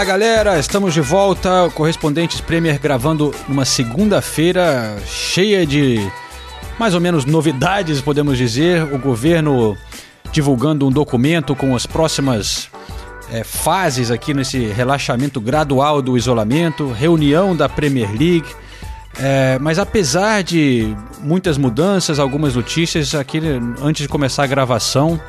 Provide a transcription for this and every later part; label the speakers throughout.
Speaker 1: Olá galera, estamos de volta, Correspondentes Premier gravando numa segunda-feira cheia de mais ou menos novidades, podemos dizer. O governo divulgando um documento com as próximas é, fases aqui nesse relaxamento gradual do isolamento, reunião da Premier League. É, mas apesar de muitas mudanças, algumas notícias, aqui antes de começar a gravação,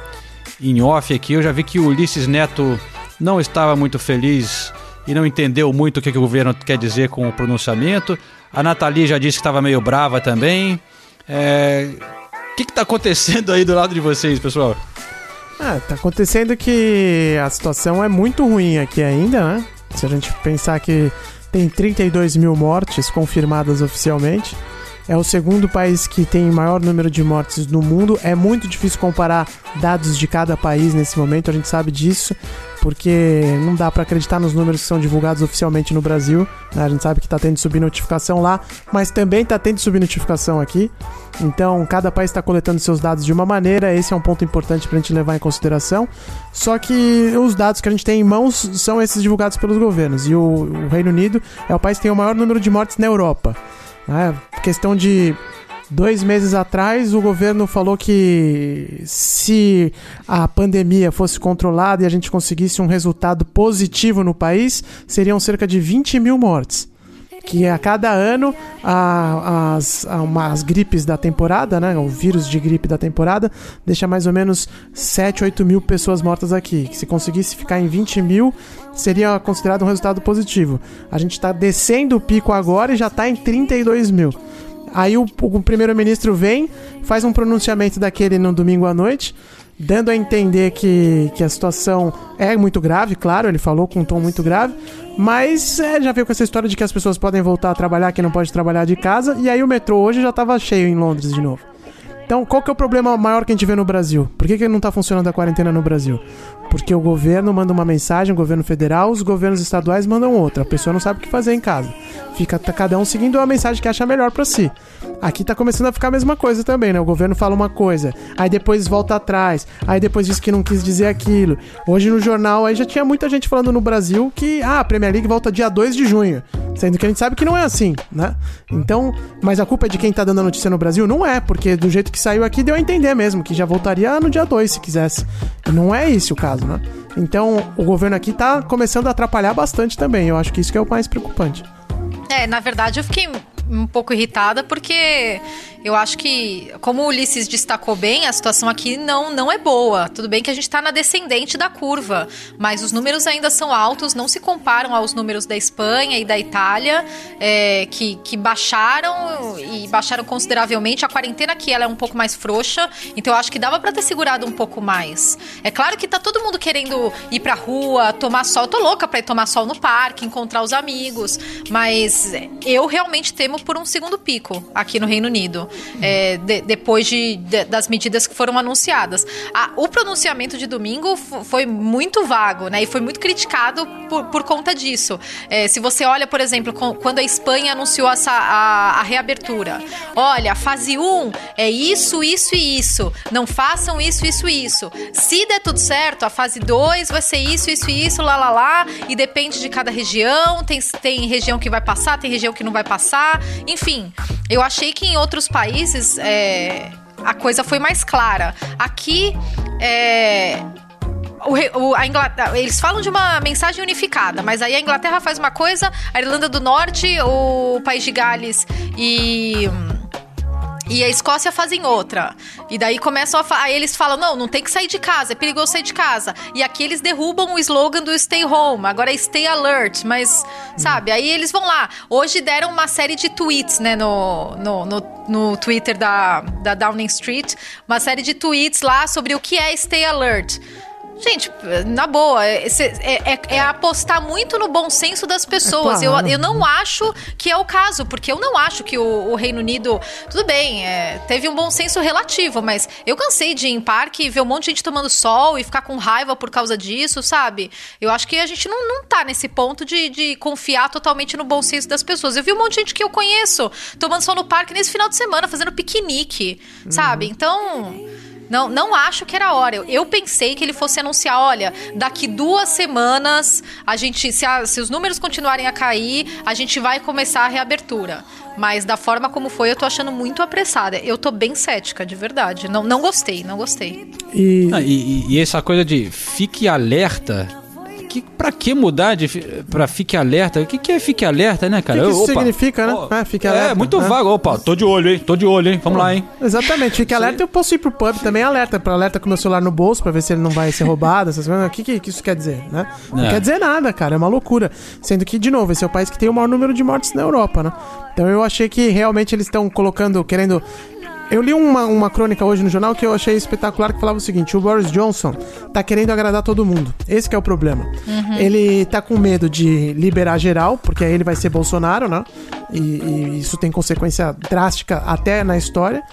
Speaker 1: em off aqui, eu já vi que o Ulisses Neto não estava muito feliz e não entendeu muito o que, que o governo quer dizer com o pronunciamento. A Nathalie já disse que estava meio brava também. É... O que está acontecendo aí do lado de vocês, pessoal?
Speaker 2: Ah, tá acontecendo que a situação é muito ruim aqui ainda, né? Se a gente pensar que tem 32 mil mortes confirmadas oficialmente. É o segundo país que tem maior número de mortes no mundo. É muito difícil comparar dados de cada país nesse momento, a gente sabe disso, porque não dá para acreditar nos números que são divulgados oficialmente no Brasil. Né? A gente sabe que tá tendo subnotificação lá, mas também tá tendo subnotificação aqui. Então, cada país está coletando seus dados de uma maneira, esse é um ponto importante para a gente levar em consideração. Só que os dados que a gente tem em mãos são esses divulgados pelos governos, e o, o Reino Unido é o país que tem o maior número de mortes na Europa. É, questão de dois meses atrás, o governo falou que se a pandemia fosse controlada e a gente conseguisse um resultado positivo no país, seriam cerca de 20 mil mortes. Que a cada ano a, as, a, gripes da temporada, né, o vírus de gripe da temporada, deixa mais ou menos 7, 8 mil pessoas mortas aqui. Que se conseguisse ficar em 20 mil, seria considerado um resultado positivo. A gente está descendo o pico agora e já está em 32 mil. Aí o, o primeiro-ministro vem, faz um pronunciamento daquele no domingo à noite, dando a entender que, que a situação é muito grave, claro, ele falou com um tom muito grave, mas é, já veio com essa história de que as pessoas podem voltar a trabalhar, que não pode trabalhar de casa, e aí o metrô hoje já estava cheio em Londres de novo. Então, qual que é o problema maior que a gente vê no Brasil? Por que, que não está funcionando a quarentena no Brasil? Porque o governo manda uma mensagem, o governo federal, os governos estaduais mandam outra. A pessoa não sabe o que fazer em casa. Fica cada um seguindo a mensagem que acha melhor para si. Aqui tá começando a ficar a mesma coisa também, né? O governo fala uma coisa, aí depois volta atrás, aí depois diz que não quis dizer aquilo. Hoje no jornal aí já tinha muita gente falando no Brasil que ah, a Premier League volta dia 2 de junho. Sendo que a gente sabe que não é assim, né? Então, mas a culpa é de quem tá dando a notícia no Brasil? Não é, porque do jeito que saiu aqui deu a entender mesmo, que já voltaria no dia 2 se quisesse. Não é esse o caso, né? Então, o governo aqui tá começando a atrapalhar bastante também. Eu acho que isso que é o mais preocupante.
Speaker 3: É, na verdade eu fiquei um pouco irritada porque eu acho que, como o Ulisses destacou bem, a situação aqui não, não é boa. Tudo bem que a gente está na descendente da curva, mas os números ainda são altos, não se comparam aos números da Espanha e da Itália, é, que, que baixaram e baixaram consideravelmente. A quarentena aqui ela é um pouco mais frouxa, então eu acho que dava para ter segurado um pouco mais. É claro que tá todo mundo querendo ir pra rua, tomar sol. Eu tô louca pra ir tomar sol no parque, encontrar os amigos, mas eu realmente temo por um segundo pico aqui no Reino Unido é, de, depois de, de, das medidas que foram anunciadas. A, o pronunciamento de domingo foi muito vago, né? E foi muito criticado por, por conta disso. É, se você olha, por exemplo, quando a Espanha anunciou essa, a, a reabertura, olha, fase 1 é isso, isso e isso. Não façam isso, isso e isso. Se der tudo certo, a fase 2 vai ser isso, isso e isso, lá, lá, lá. E depende de cada região. Tem, tem região que vai passar, tem região que não vai passar. Enfim, eu achei que em outros países é, a coisa foi mais clara. Aqui é, o, a Inglaterra, eles falam de uma mensagem unificada, mas aí a Inglaterra faz uma coisa, a Irlanda do Norte, o País de Gales e e a Escócia fazem outra. E daí começam a. Aí eles falam: não, não tem que sair de casa, é perigoso sair de casa. E aqui eles derrubam o slogan do Stay Home, agora é Stay Alert. Mas, sabe, aí eles vão lá. Hoje deram uma série de tweets, né, no, no, no, no Twitter da, da Downing Street, uma série de tweets lá sobre o que é Stay Alert. Gente, na boa, é, é, é, é, apostar muito no bom senso das pessoas.
Speaker 2: É claro.
Speaker 3: eu, eu não acho que é o caso, porque eu não acho que o, o Reino Unido. Tudo bem, é, teve um bom senso relativo, mas eu cansei de ir em parque e ver um monte de gente tomando sol e ficar com raiva por causa disso, sabe? Eu acho que a gente não, não tá nesse ponto de, de confiar totalmente no bom senso das pessoas. Eu vi um monte de gente que eu conheço tomando sol no parque nesse final de semana, fazendo piquenique, uhum. sabe? Então. Não, não acho que era a hora. Eu, eu, pensei que ele fosse anunciar, olha, daqui duas semanas, a gente, se, a, se os números continuarem a cair, a gente vai começar a reabertura. Mas da forma como foi, eu tô achando muito apressada. Eu tô bem cética, de verdade. Não, não gostei, não gostei.
Speaker 1: E... Ah, e, e essa coisa de fique alerta que, pra que mudar de, pra fique alerta? O que, que é fique alerta, né, cara?
Speaker 2: O que, que isso Opa, significa, né?
Speaker 1: é, fique alerta. É, muito né? vago. Opa, tô de olho, hein? Tô de olho, hein? Vamos lá, hein?
Speaker 2: Exatamente, fique alerta. Eu posso ir pro pub também alerta, pra alerta com meu celular no bolso, pra ver se ele não vai ser roubado, essas coisas. O que, que, que isso quer dizer, né? Não é. quer dizer nada, cara. É uma loucura. Sendo que, de novo, esse é o país que tem o maior número de mortes na Europa, né? Então eu achei que realmente eles estão colocando, querendo eu li uma, uma crônica hoje no jornal que eu achei espetacular que falava o seguinte: o Boris Johnson tá querendo agradar todo mundo. Esse é o problema. Uhum. Ele tá com medo de liberar geral, porque aí ele vai ser Bolsonaro, né? E, e isso tem consequência drástica até na história.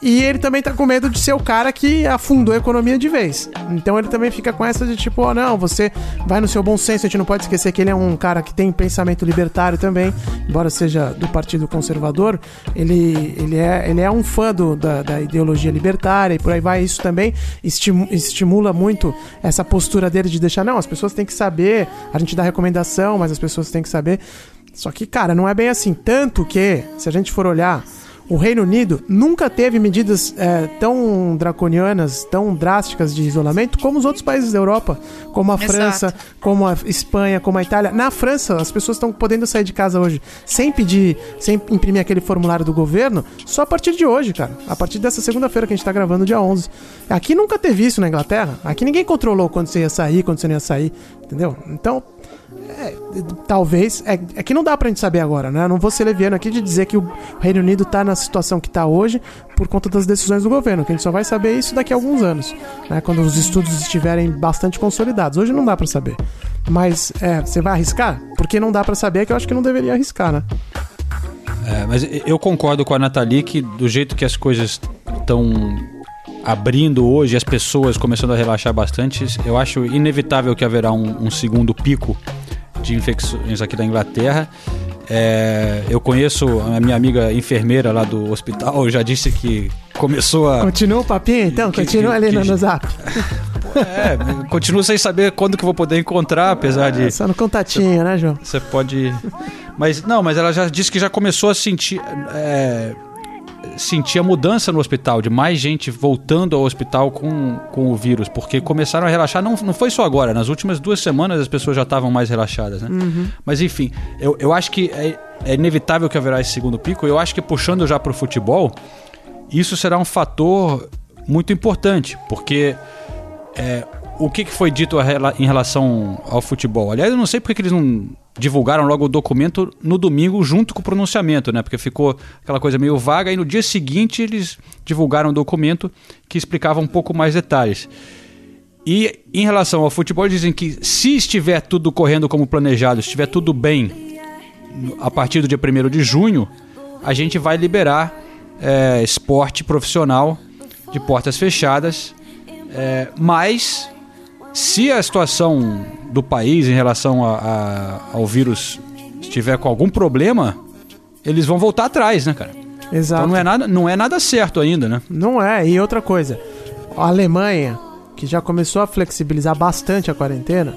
Speaker 2: E ele também tá com medo de ser o cara que afundou a economia de vez. Então ele também fica com essa de tipo, oh, não, você vai no seu bom senso, a gente não pode esquecer que ele é um cara que tem pensamento libertário também, embora seja do Partido Conservador, ele, ele, é, ele é um fã do, da, da ideologia libertária e por aí vai. Isso também estimula muito essa postura dele de deixar, não, as pessoas têm que saber, a gente dá recomendação, mas as pessoas têm que saber. Só que, cara, não é bem assim. Tanto que, se a gente for olhar o Reino Unido nunca teve medidas é, tão draconianas, tão drásticas de isolamento como os outros países da Europa, como a Exato. França, como a Espanha, como a Itália. Na França, as pessoas estão podendo sair de casa hoje sem pedir, sem imprimir aquele formulário do governo, só a partir de hoje, cara. A partir dessa segunda-feira que a gente está gravando, dia 11. Aqui nunca teve isso na Inglaterra. Aqui ninguém controlou quando você ia sair, quando você não ia sair, entendeu? Então, é, talvez. É, é, que não dá pra gente saber agora, né? Eu não vou ser leviano aqui de dizer que o Reino Unido tá na situação que tá hoje por conta das decisões do governo, que a gente só vai saber isso daqui a alguns anos, né? Quando os estudos estiverem bastante consolidados. Hoje não dá para saber. Mas, é, você vai arriscar? Porque não dá para saber, é que eu acho que não deveria arriscar, né?
Speaker 1: É, mas eu concordo com a Nathalie que do jeito que as coisas estão abrindo hoje, as pessoas começando a relaxar bastante, eu acho inevitável que haverá um, um segundo pico de infecções aqui da Inglaterra. É, eu conheço a minha amiga enfermeira lá do hospital, já disse que começou a.
Speaker 2: Continua o papinho então? Que, Continua que, ali que, no zap.
Speaker 1: É, continuo sem saber quando que eu vou poder encontrar, apesar de.
Speaker 2: Só no contatinho, né, João?
Speaker 1: Você pode. Mas não, mas ela já disse que já começou a sentir. É, sentir a mudança no hospital, de mais gente voltando ao hospital com, com o vírus, porque começaram a relaxar, não, não foi só agora, nas últimas duas semanas as pessoas já estavam mais relaxadas, né? Uhum. Mas enfim, eu, eu acho que é, é inevitável que haverá esse segundo pico, eu acho que puxando já para o futebol, isso será um fator muito importante, porque é, o que, foi dito em relação ao futebol? Aliás, eu não sei porque que eles não divulgaram logo o documento no domingo junto com o pronunciamento, né? Porque ficou aquela coisa meio vaga e no dia seguinte eles divulgaram o documento que explicava um pouco mais detalhes. E em relação ao futebol, dizem que se estiver tudo correndo como planejado, estiver tudo bem a partir do dia 1 de junho, a gente vai liberar é, esporte profissional de portas fechadas, é, mas se a situação do país em relação a, a, ao vírus estiver com algum problema, eles vão voltar atrás, né, cara?
Speaker 2: Exato.
Speaker 1: Então não é nada, não é nada certo ainda, né?
Speaker 2: Não é. E outra coisa, a Alemanha, que já começou a flexibilizar bastante a quarentena,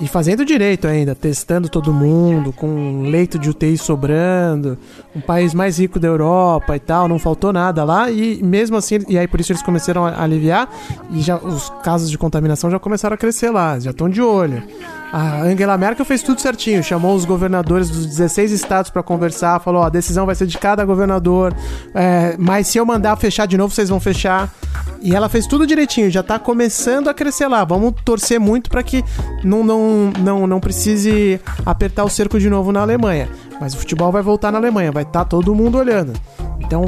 Speaker 2: E fazendo direito ainda, testando todo mundo, com leito de UTI sobrando, um país mais rico da Europa e tal, não faltou nada lá. E mesmo assim, e aí por isso eles começaram a aliviar e já os casos de contaminação já começaram a crescer lá, já estão de olho. A Angela Merkel fez tudo certinho, chamou os governadores dos 16 estados para conversar, falou: ó, a decisão vai ser de cada governador, é, mas se eu mandar fechar de novo, vocês vão fechar. E ela fez tudo direitinho, já tá começando a crescer lá. Vamos torcer muito para que não, não, não, não precise apertar o cerco de novo na Alemanha. Mas o futebol vai voltar na Alemanha, vai estar tá todo mundo olhando. Então,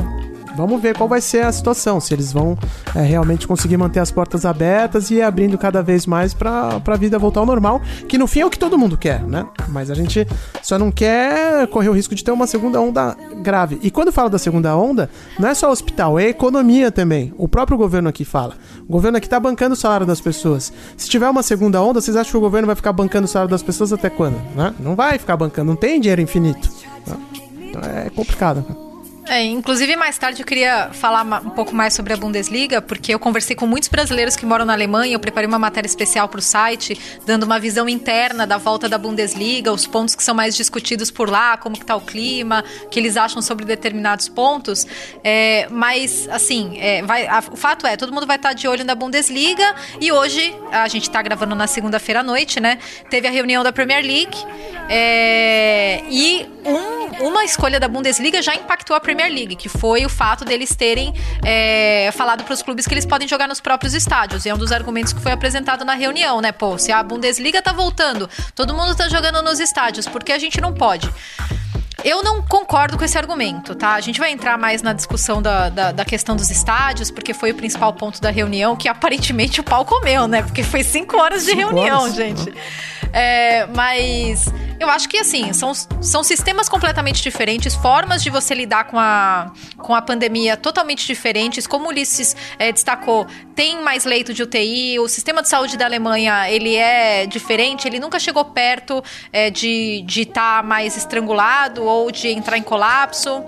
Speaker 2: vamos ver qual vai ser a situação, se eles vão é, realmente conseguir manter as portas abertas e abrindo cada vez mais para a vida voltar ao normal, que no fim é o que todo mundo quer, né? Mas a gente só não quer correr o risco de ter uma segunda onda grave. E quando fala da segunda onda, não é só hospital, é economia também. O próprio governo aqui fala. O governo aqui está bancando o salário das pessoas. Se tiver uma segunda onda, vocês acham que o governo vai ficar bancando o salário das pessoas até quando? Né? Não vai ficar bancando, não tem dinheiro infinito. Né? Então é complicado.
Speaker 3: É, inclusive, mais tarde eu queria falar um pouco mais sobre a Bundesliga, porque eu conversei com muitos brasileiros que moram na Alemanha. Eu preparei uma matéria especial para o site, dando uma visão interna da volta da Bundesliga, os pontos que são mais discutidos por lá, como que tá o clima, o que eles acham sobre determinados pontos. É, mas, assim, é, vai, a, o fato é, todo mundo vai estar tá de olho na Bundesliga e hoje, a gente está gravando na segunda-feira à noite, né? Teve a reunião da Premier League é, e um, uma escolha da Bundesliga já impactou a Premier Premier League, que foi o fato deles terem é, falado para os clubes que eles podem jogar nos próprios estádios. E é um dos argumentos que foi apresentado na reunião, né? Pô, se a Bundesliga tá voltando, todo mundo tá jogando nos estádios, por que a gente não pode? Eu não concordo com esse argumento, tá? A gente vai entrar mais na discussão da, da, da, questão dos estádios, porque foi o principal ponto da reunião, que aparentemente o pau comeu, né? Porque foi cinco horas de cinco reunião, horas. gente. É, mas eu acho que, assim, são, são sistemas completamente diferentes, formas de você lidar com a, com a pandemia totalmente diferentes. Como o Ulisses é, destacou, tem mais leito de UTI, o sistema de saúde da Alemanha, ele é diferente, ele nunca chegou perto é, de estar tá mais estrangulado ou de entrar em colapso.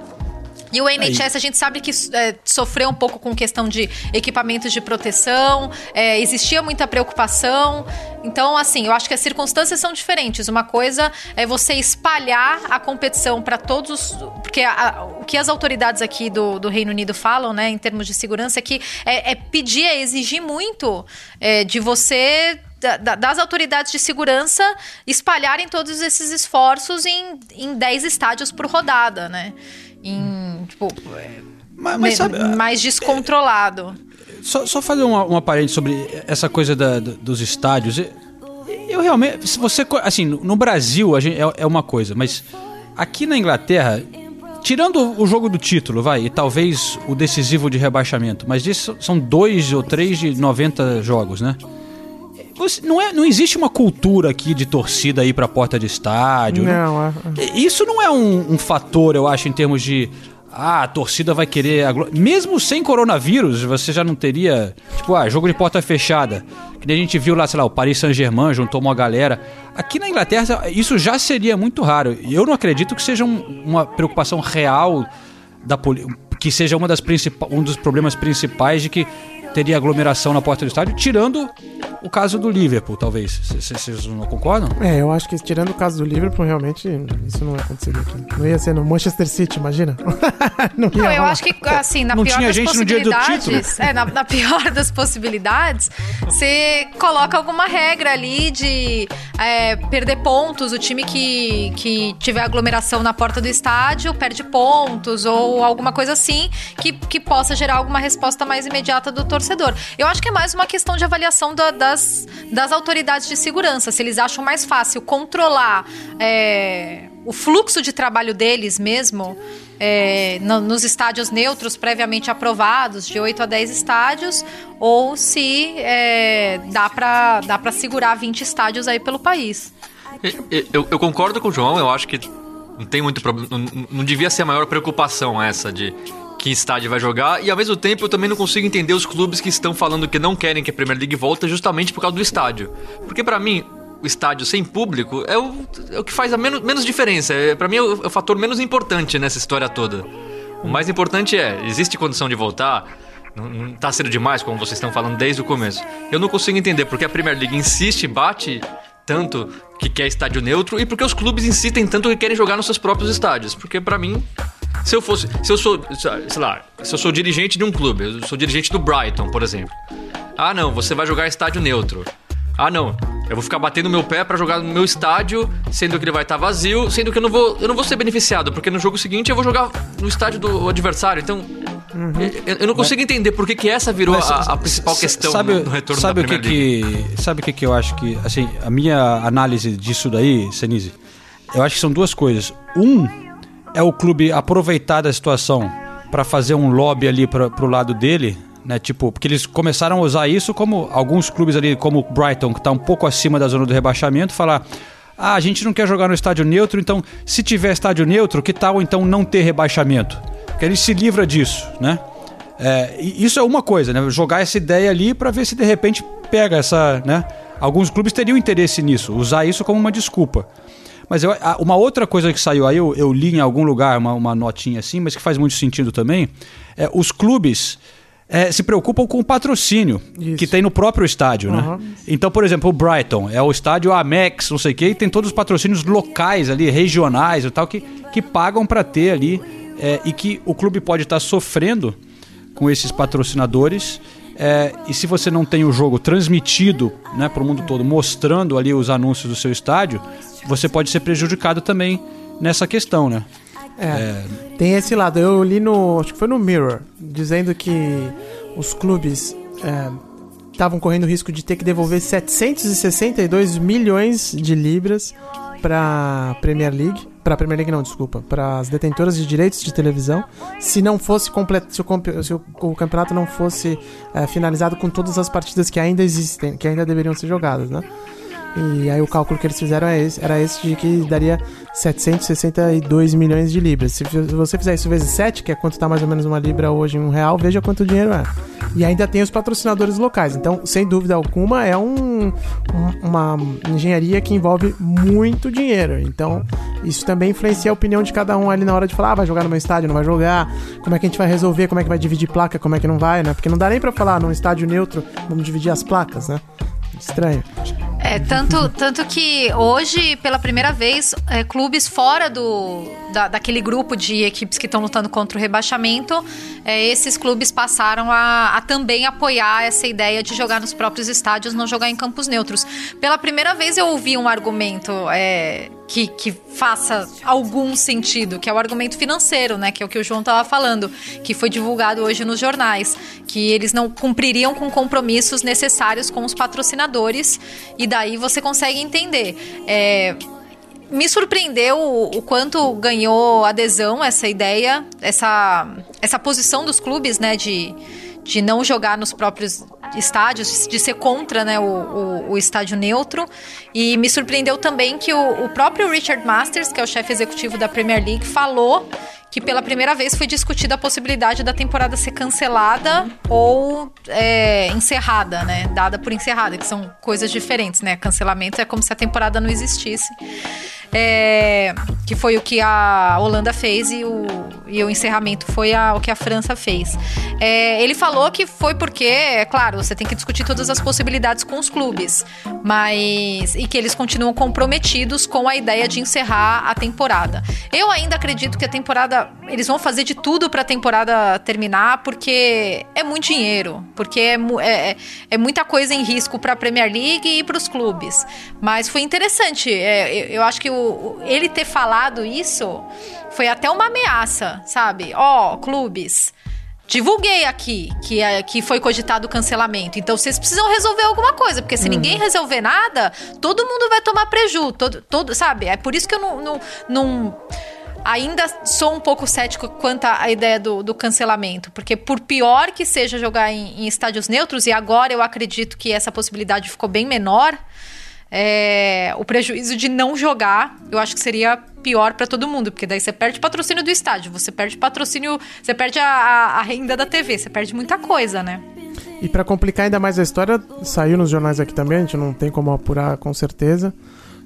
Speaker 3: E o NHS Aí. a gente sabe que é, sofreu um pouco com questão de equipamentos de proteção, é, existia muita preocupação. Então, assim, eu acho que as circunstâncias são diferentes. Uma coisa é você espalhar a competição para todos. Porque a, o que as autoridades aqui do, do Reino Unido falam, né, em termos de segurança, é que é, é pedir, é exigir muito é, de você das autoridades de segurança espalharem todos esses esforços em, em 10 estádios por rodada, né? Em, tipo, mas, mas sabe, mais descontrolado.
Speaker 1: Só, só fazer uma, uma parede sobre essa coisa da, dos estádios. Eu realmente, se você, assim, no Brasil a gente, é, é uma coisa, mas aqui na Inglaterra, tirando o jogo do título, vai, e talvez o decisivo de rebaixamento, mas isso são dois ou três de 90 jogos, né? Não, é, não existe uma cultura aqui de torcida aí pra porta de estádio.
Speaker 2: Não,
Speaker 1: é, é. Isso não é um, um fator, eu acho, em termos de ah, a torcida vai querer. Mesmo sem coronavírus, você já não teria. Tipo, ah, jogo de porta fechada. Que nem a gente viu lá, sei lá, o Paris Saint-Germain juntou uma galera. Aqui na Inglaterra, isso já seria muito raro. Eu não acredito que seja um, uma preocupação real da que seja uma das um dos problemas principais de que teria aglomeração na porta do estádio, tirando o caso do Liverpool, talvez. Vocês não concordam?
Speaker 2: É, eu acho que tirando o caso do Liverpool, realmente isso não ia acontecer aqui. Não ia ser no Manchester City, imagina.
Speaker 3: não, não eu acho que, assim, na não pior tinha das gente possibilidades. No dia do título. É, na, na pior das possibilidades, você coloca alguma regra ali de é, perder pontos. O time que, que tiver aglomeração na porta do estádio perde pontos, ou alguma coisa assim, que, que possa gerar alguma resposta mais imediata do torcedor. Eu acho que é mais uma questão de avaliação da, das, das autoridades de segurança. Se eles acham mais fácil controlar é, o fluxo de trabalho deles mesmo. É, no, nos estádios neutros previamente aprovados, de 8 a 10 estádios, ou se é, dá para dá segurar 20 estádios aí pelo país.
Speaker 4: Eu, eu, concordo com o João, eu acho que não tem muito problema. Não, não devia ser a maior preocupação essa de que estádio vai jogar, e ao mesmo tempo eu também não consigo entender os clubes que estão falando que não querem que a Premier League volte justamente por causa do estádio. Porque para mim, o estádio sem público é o, é o que faz a menos, menos diferença. É, para mim é o, é o fator menos importante nessa história toda. O mais importante é, existe condição de voltar? Não, não tá cedo demais, como vocês estão falando desde o começo. Eu não consigo entender porque a Premier League insiste, bate tanto que quer estádio neutro e porque os clubes insistem tanto que querem jogar nos seus próprios estádios. Porque para mim, se eu fosse, se eu sou, sei lá, se eu sou dirigente de um clube, eu sou dirigente do Brighton, por exemplo. Ah, não, você vai jogar estádio neutro. Ah, não, eu vou ficar batendo meu pé para jogar no meu estádio, sendo que ele vai estar tá vazio, sendo que eu não vou, eu não vou ser beneficiado, porque no jogo seguinte eu vou jogar no estádio do adversário. Então, uhum. eu, eu, não consigo Mas, entender por que, que essa virou a, a, principal questão
Speaker 1: sabe,
Speaker 4: no, no retorno
Speaker 1: sabe
Speaker 4: da
Speaker 1: o que que Sabe o que, que eu acho que, assim, a minha análise disso daí, Senise, eu acho que são duas coisas. Um é o clube aproveitar da situação para fazer um lobby ali para pro lado dele, né? Tipo, porque eles começaram a usar isso como alguns clubes ali, como o Brighton, que está um pouco acima da zona do rebaixamento, falar. Ah, a gente não quer jogar no estádio neutro, então se tiver estádio neutro, que tal então não ter rebaixamento? Que ele se livra disso, né? É, isso é uma coisa, né? Jogar essa ideia ali para ver se de repente pega essa, né? Alguns clubes teriam interesse nisso, usar isso como uma desculpa. Mas eu, uma outra coisa que saiu aí, eu, eu li em algum lugar uma, uma notinha assim, mas que faz muito sentido também, é os clubes é, se preocupam com o patrocínio Isso. que tem no próprio estádio, uhum. né? Então, por exemplo, o Brighton é o estádio Amex, não sei o quê, e tem todos os patrocínios locais ali, regionais e tal, que, que pagam para ter ali é, e que o clube pode estar tá sofrendo com esses patrocinadores. É, e se você não tem o jogo transmitido né, para o mundo todo, mostrando ali os anúncios do seu estádio, você pode ser prejudicado também nessa questão, né?
Speaker 2: É, é, tem esse lado. Eu li no. Acho que foi no Mirror, dizendo que os clubes estavam é, correndo o risco de ter que devolver 762 milhões de libras para Premier League. Para Premier League, não, desculpa. Para as detentoras de direitos de televisão. Se não fosse completo. Se o, se o campeonato não fosse é, finalizado com todas as partidas que ainda existem, que ainda deveriam ser jogadas, né? E aí o cálculo que eles fizeram é esse, era esse de que daria 762 milhões de libras. Se você fizer isso vezes 7, que é quanto está mais ou menos uma libra hoje em um real, veja quanto dinheiro é. E ainda tem os patrocinadores locais. Então, sem dúvida alguma, é um, uma engenharia que envolve muito dinheiro. Então, isso também influencia a opinião de cada um ali na hora de falar, ah, vai jogar no meu estádio, não vai jogar, como é que a gente vai resolver, como é que vai dividir placa, como é que não vai, né? Porque não dá nem para falar num estádio neutro, vamos dividir as placas, né? Estranho.
Speaker 3: É, tanto, tanto que hoje, pela primeira vez, é, clubes fora do, da, daquele grupo de equipes que estão lutando contra o rebaixamento, é, esses clubes passaram a, a, também apoiar essa ideia de jogar nos próprios estádios, não jogar em campos neutros. Pela primeira vez eu ouvi um argumento é, que, que faça algum sentido, que é o argumento financeiro, né? Que é o que o João estava falando, que foi divulgado hoje nos jornais, que eles não cumpririam com compromissos necessários com os patrocinadores e daí você consegue entender. É, me surpreendeu o, quanto ganhou adesão essa ideia, essa, essa posição dos clubes, né, de, de não jogar nos próprios estádios, de ser contra né, o, o, o estádio neutro. E me surpreendeu também que o, o próprio Richard Masters, que é o chefe executivo da Premier League, falou que pela primeira vez foi discutida a possibilidade da temporada ser cancelada ou é, encerrada, né? Dada por encerrada, que são coisas diferentes, né? Cancelamento é como se a temporada não existisse. É, que foi o que a Holanda fez e o, e o encerramento foi a, o que a França fez. É, ele falou que foi porque, é claro, você tem que discutir todas as possibilidades com os clubes, mas e que eles continuam comprometidos com a ideia de encerrar a temporada. Eu ainda acredito que a temporada eles vão fazer de tudo para a temporada terminar, porque é muito dinheiro, porque é, é, é, é muita coisa em risco para a Premier League e para os clubes. Mas foi interessante. É, eu acho que o, ele ter falado isso foi até uma ameaça, sabe? Ó, oh, clubes. Divulguei aqui que, é, que foi cogitado o cancelamento. Então vocês precisam resolver alguma coisa, porque se uhum. ninguém resolver nada, todo mundo vai tomar prejuízo. Todo, todo, sabe? É por isso que eu não, não, não ainda sou um pouco cético quanto à ideia do, do cancelamento, porque por pior que seja jogar em, em, estádios neutros, e agora eu acredito que essa possibilidade ficou bem menor, é, o prejuízo de não jogar, eu acho que seria pior para todo mundo, porque daí você perde patrocínio do estádio, você perde patrocínio, você perde a, a, renda da TV, você perde muita coisa, né?
Speaker 2: E para complicar ainda mais a história, saiu nos jornais aqui também, a gente não tem como apurar com certeza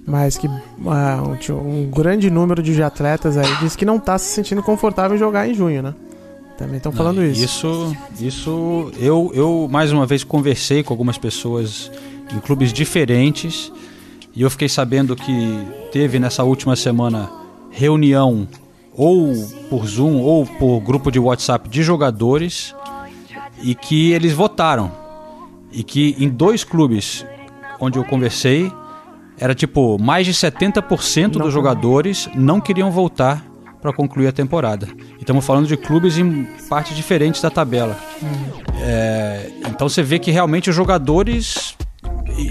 Speaker 2: mas que uh, um, um, grande número de atletas aí diz que não está se sentindo confortável em jogar em junho, né? Também estão falando isso.
Speaker 1: Isso, isso eu, eu mais uma vez conversei com algumas pessoas em clubes diferentes E eu fiquei sabendo que teve nessa última semana reunião ou por Zoom ou por grupo de WhatsApp de jogadores e que eles votaram. E que em dois clubes onde eu conversei, era tipo mais de 70% dos jogadores não queriam voltar para concluir a temporada. E estamos falando de clubes em partes diferentes da tabela. É, então você vê que realmente os jogadores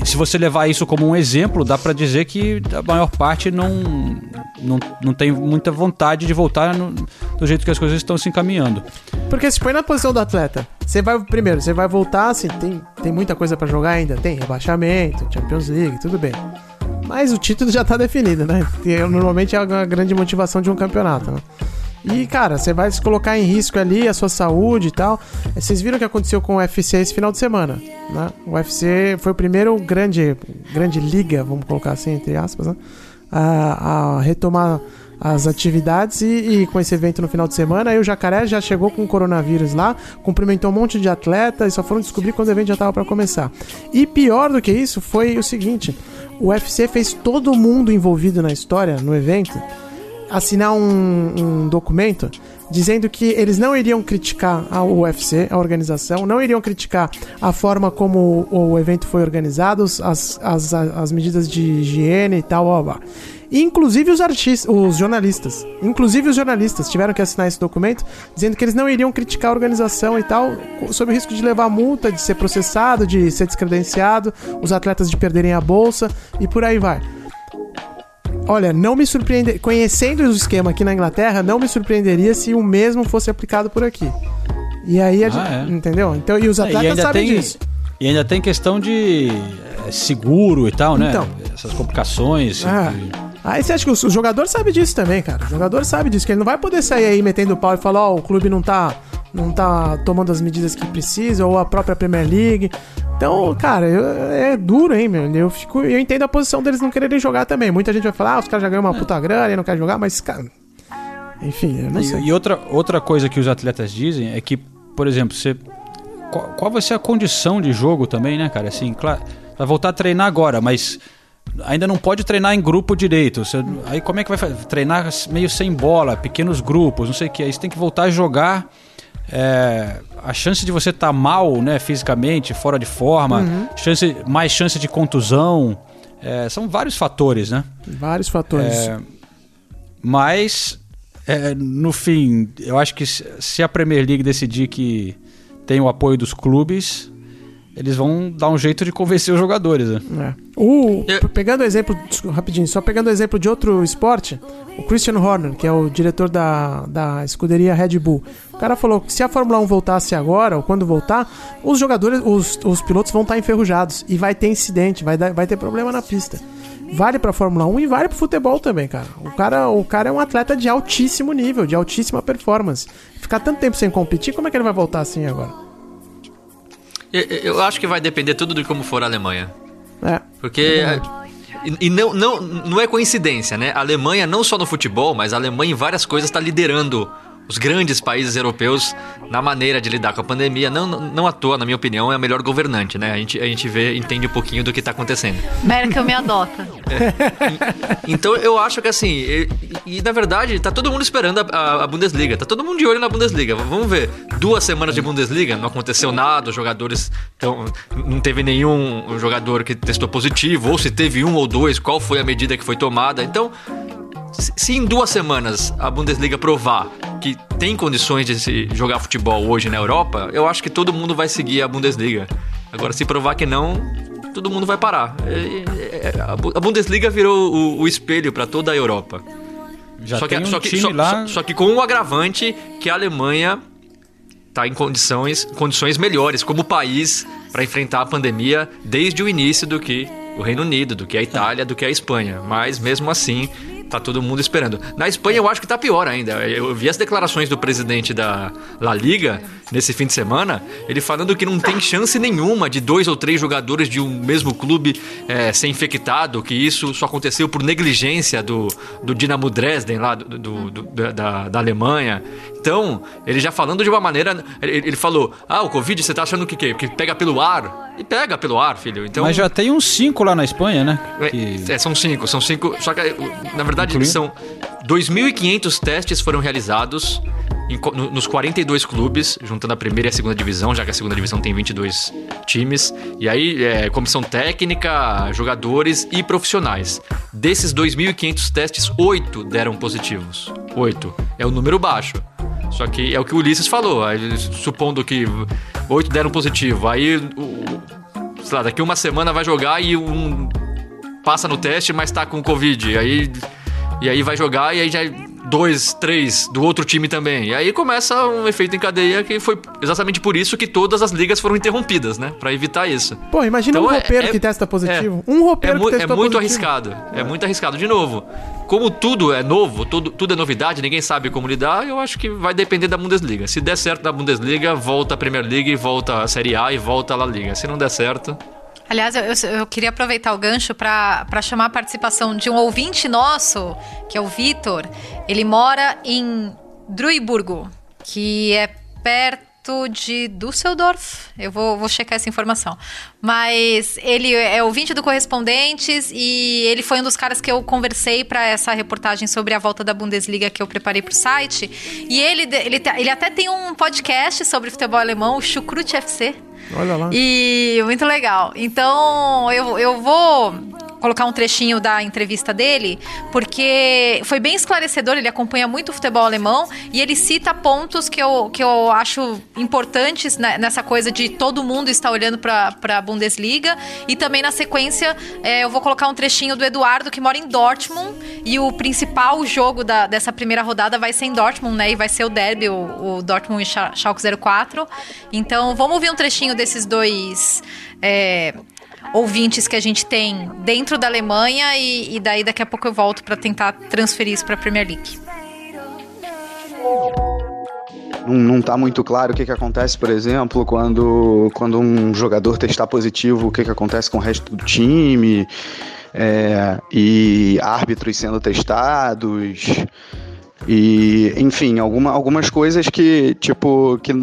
Speaker 1: se você levar isso como um exemplo, dá para dizer que a maior parte não, não, não tem muita vontade de voltar no, do jeito que as coisas estão se encaminhando.
Speaker 2: Porque se põe na posição do atleta. Você vai, primeiro, você vai voltar, assim, tem, tem muita coisa para jogar ainda? Tem rebaixamento, Champions League, tudo bem. Mas o título já tá definido, né? Normalmente é a grande motivação de um campeonato, né? E, cara, você vai se colocar em risco ali, a sua saúde e tal. Vocês viram o que aconteceu com o UFC esse final de semana, né? O UFC foi o primeiro grande, grande liga, vamos colocar assim, entre aspas, né? a, a retomar as atividades e, e, com esse evento no final de semana, aí o Jacaré já chegou com o coronavírus lá, cumprimentou um monte de atletas e só foram descobrir quando o evento já estava para começar. E pior do que isso foi o seguinte: o UFC fez todo mundo envolvido na história, no evento, assinar um, um documento dizendo que eles não iriam criticar a UFC, a organização, não iriam criticar a forma como o, evento foi organizado, as, as, as medidas de higiene e tal, ó. Inclusive os artistas, os jornalistas. Inclusive os jornalistas tiveram que assinar esse documento dizendo que eles não iriam criticar a organização e tal, sob o risco de levar multa, de ser processado, de ser descredenciado, os atletas de perderem a bolsa e por aí vai. Olha, não me surpreende. Conhecendo o esquema aqui na Inglaterra, não me surpreenderia se o mesmo fosse aplicado por aqui. E aí,
Speaker 1: Ah,
Speaker 2: gente,
Speaker 1: é.
Speaker 2: entendeu? Então, e os
Speaker 1: É,
Speaker 2: atletas
Speaker 1: e ainda
Speaker 2: sabem
Speaker 1: tem,
Speaker 2: disso.
Speaker 1: E ainda tem questão de é, seguro e tal, né?
Speaker 2: Então.
Speaker 1: Essas complicações.
Speaker 2: Ah.
Speaker 1: e-
Speaker 2: Aí você acha que o, jogador sabe disso também, cara. O jogador sabe disso, que ele não vai poder sair aí metendo pau e falar, ó, o clube não tá, não tá tomando as medidas que precisa, ou a própria Premier League. Então, cara, eu- é duro, hein, meu. Eu, fico, eu entendo a posição deles não quererem jogar também. Muita gente vai falar, ah, os caras já ganham uma puta grana e não querem jogar, mas, cara. Enfim, eu não sei.
Speaker 1: E, e outra, outra coisa que os atletas dizem é que, por exemplo, você. Qual, qual vai ser a condição de jogo também, né, cara? Assim, claro, vai voltar a treinar agora, mas ainda não pode treinar em grupo direito. Você- aí como é que vai fazer? Treinar meio sem bola, pequenos grupos, não sei o que. Aí você tem que voltar a jogar. é, a chance de você estar mal, né, fisicamente, fora de forma, chance, mais chance de contusão. é, são vários fatores, né?
Speaker 2: Vários fatores.
Speaker 1: É, mas, no fim, eu acho que se a Premier League decidir que tem o apoio dos clubes, eles vão dar um jeito de convencer os jogadores. Né?
Speaker 2: É. O,
Speaker 4: Eu-
Speaker 2: Pegando o exemplo, rapidinho, só pegando o exemplo de outro esporte, o Christian Horner, que é o diretor da, da escuderia Red Bull, o cara falou que se a Fórmula 1 voltasse agora, ou quando voltar, os jogadores, os, os pilotos vão estar enferrujados e vai ter incidente, vai, dar, vai ter problema na pista. Vale pra Fórmula 1 e vale pro futebol também, cara. O cara, o cara é um atleta de altíssimo nível, de altíssima performance. Ficar tanto tempo sem competir, como é que ele vai voltar assim agora?
Speaker 4: Eu, acho que vai depender tudo de como for a Alemanha.
Speaker 2: É.
Speaker 4: Porque. E, e não, não, não é coincidência, né? A Alemanha, não só no futebol, mas a Alemanha em várias coisas está liderando os grandes países europeus na maneira de lidar com a pandemia. Não, não, à toa, na minha opinião, é a melhor governante, né? A gente, a gente vê, entende um pouquinho do que está acontecendo.
Speaker 3: Merkel me adota.
Speaker 4: Então eu acho que assim, e, e, na verdade tá todo mundo esperando a, a- a Bundesliga, tá todo mundo de olho na Bundesliga. Vamos ver, duas semanas de Bundesliga, não aconteceu nada, os jogadores tão, não teve nenhum jogador que testou positivo, ou se teve um ou dois, qual foi a medida que foi tomada. Então, se, em duas semanas a Bundesliga provar que tem condições de se jogar futebol hoje na Europa, eu acho que todo mundo vai seguir a Bundesliga. Agora, se provar que não, todo mundo vai parar. É- é- a Bu- a Bundesliga virou o, o espelho para toda a Europa.
Speaker 1: Já
Speaker 4: só, que,
Speaker 1: um
Speaker 4: só, que, só,
Speaker 1: lá.
Speaker 4: só- que com o agravante que a Alemanha está em condições, condições melhores como país para enfrentar a pandemia desde o início do que o Reino Unido, do que a Itália, do que a Espanha. Mas mesmo assim, tá todo mundo esperando. Na Espanha eu acho que tá pior ainda. Eu vi as declarações do presidente da La Liga nesse fim de semana, ele falando que não tem chance nenhuma de dois ou três jogadores de um mesmo clube eh, ser infectado, que isso só aconteceu por negligência do, do Dinamo Dresden lá do, do- do- da, da Alemanha. Então, ele já falando de uma maneira. Ele, ele falou: Ah, o Covid você tá achando que, quê? que pega pelo ar? E pega pelo ar, filho. Então,
Speaker 1: Mas já tem uns cinco lá na Espanha, né? Que-
Speaker 4: é, são cinco, são cinco. Só que, na verdade,
Speaker 1: Inclui-
Speaker 4: são 2.500 testes foram realizados em no- nos 42 clubes, juntando a primeira e a segunda divisão, já que a segunda divisão tem 22 times. E aí, é, comissão técnica, jogadores e profissionais. Desses 2.500 testes, oito deram positivos. Oito. É um número baixo. Só que é o que o Ulisses falou. aí, supondo que oito deram positivo, aí, sei lá, daqui uma semana vai jogar e um passa no teste, mas tá com Covid. Aí, e aí vai jogar e aí já dois, três do outro time também. E aí começa um efeito em cadeia que foi exatamente por isso que todas as ligas foram interrompidas, né? Pra evitar isso.
Speaker 2: Pô, imagina
Speaker 4: Então
Speaker 2: um
Speaker 4: é-
Speaker 2: roupeiro
Speaker 4: é-
Speaker 2: que testa positivo.
Speaker 4: é.
Speaker 2: um
Speaker 4: É,
Speaker 2: roupeiro
Speaker 4: mu-
Speaker 2: que
Speaker 4: é
Speaker 2: testou
Speaker 4: muito
Speaker 2: positivo.
Speaker 4: arriscado. É muito arriscado. De novo, como tudo é novo, tudo, tudo é novidade, ninguém sabe como lidar, eu acho que vai depender da Bundesliga. Se der certo na Bundesliga, volta a Premier League, volta a Série A e volta a La Liga. Se não der certo,
Speaker 3: Aliás, eu, eu- queria aproveitar o gancho para chamar a participação de um ouvinte nosso, que é o Vitor. Ele mora em Druiburgo, que é perto de Düsseldorf. Eu vou, vou checar essa informação. Mas ele é ouvinte do Correspondentes e ele foi um dos caras que eu conversei para essa reportagem sobre a volta da Bundesliga que eu preparei para o site. E ele, ele, ele até tem um podcast sobre futebol alemão, o Chucrute FC.
Speaker 2: Olha lá.
Speaker 3: E muito legal. Então, eu, eu vou colocar um trechinho da entrevista dele, porque foi bem esclarecedor, ele acompanha muito o futebol alemão e ele cita pontos que eu, que eu acho importantes né, nessa coisa de todo mundo estar olhando para a Bundesliga. E também na sequência, é, eu vou colocar um trechinho do Eduardo, que mora em Dortmund, e o principal jogo da- dessa primeira rodada vai ser em Dortmund, né? E vai ser o derby, o, o Dortmund e Scha- Schalke 04. Então, vamos ouvir um trechinho desses dois é, ouvintes que a gente tem dentro da Alemanha e, e daí daqui a pouco eu volto para tentar transferir isso para a Premier League.
Speaker 5: Não, não tá muito claro o que, que acontece, por exemplo, quando, quando um jogador testar positivo, o que, que acontece com o resto do time, é, e árbitros sendo testados, e enfim, alguma, algumas coisas que, tipo, que,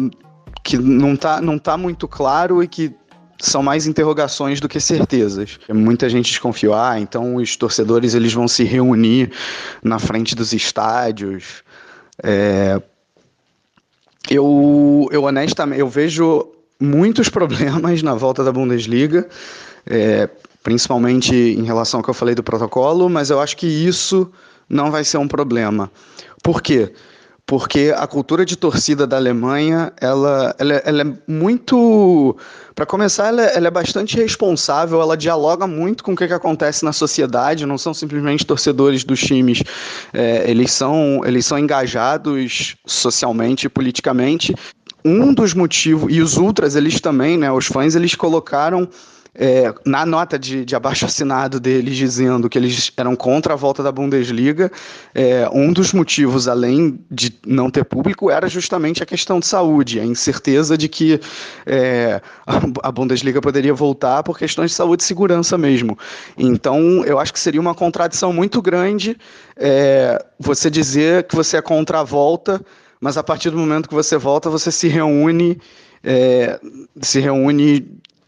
Speaker 5: que não, tá, não tá muito claro e que são mais interrogações do que certezas. Muita gente desconfiou, ah, então os torcedores eles vão se reunir na frente dos estádios. É, eu, eu honestamente, eu vejo muitos problemas na volta da Bundesliga, é, principalmente em relação ao que eu falei do protocolo, mas eu acho que isso não vai ser um problema. Por quê? Porque a cultura de torcida da Alemanha, ela, ela, é- ela é muito. Para começar, ela, é- ela é bastante responsável, ela dialoga muito com o que, que acontece na sociedade, não são simplesmente torcedores dos times, é, eles, são, eles são engajados socialmente e politicamente. Um dos motivos, e os ultras, eles também, né, os fãs, eles colocaram é, na nota de, de abaixo-assinado deles dizendo que eles eram contra a volta da Bundesliga, é, um dos motivos, além de não ter público, era justamente a questão de saúde, a incerteza de que é, a, a Bundesliga poderia voltar por questões de saúde e segurança mesmo. Então, eu acho que seria uma contradição muito grande é, você dizer que você é contra a volta, mas a partir do momento que você volta, você se reúne, é, se reúne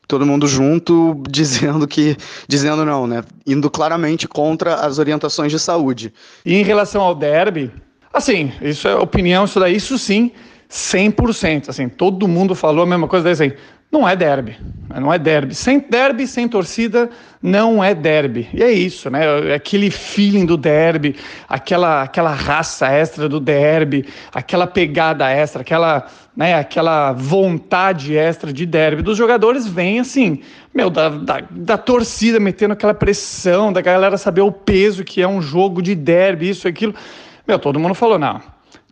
Speaker 5: todo mundo junto dizendo que dizendo não, né, indo claramente contra as orientações de saúde.
Speaker 6: E em relação ao derby, assim, isso é opinião, isso daí, isso sim, 100%. Assim, todo mundo falou a mesma coisa, daí assim, não é derby, não é derby. Sem derby, sem torcida, não é derby. E é isso, né? Aquele feeling do derby, aquela, aquela raça extra do derby, aquela pegada extra, aquela, né, aquela vontade extra de derby dos jogadores vem assim, meu, da, da, da torcida metendo aquela pressão, da galera saber o peso que é um jogo de derby, isso, aquilo. Meu, todo mundo falou, não.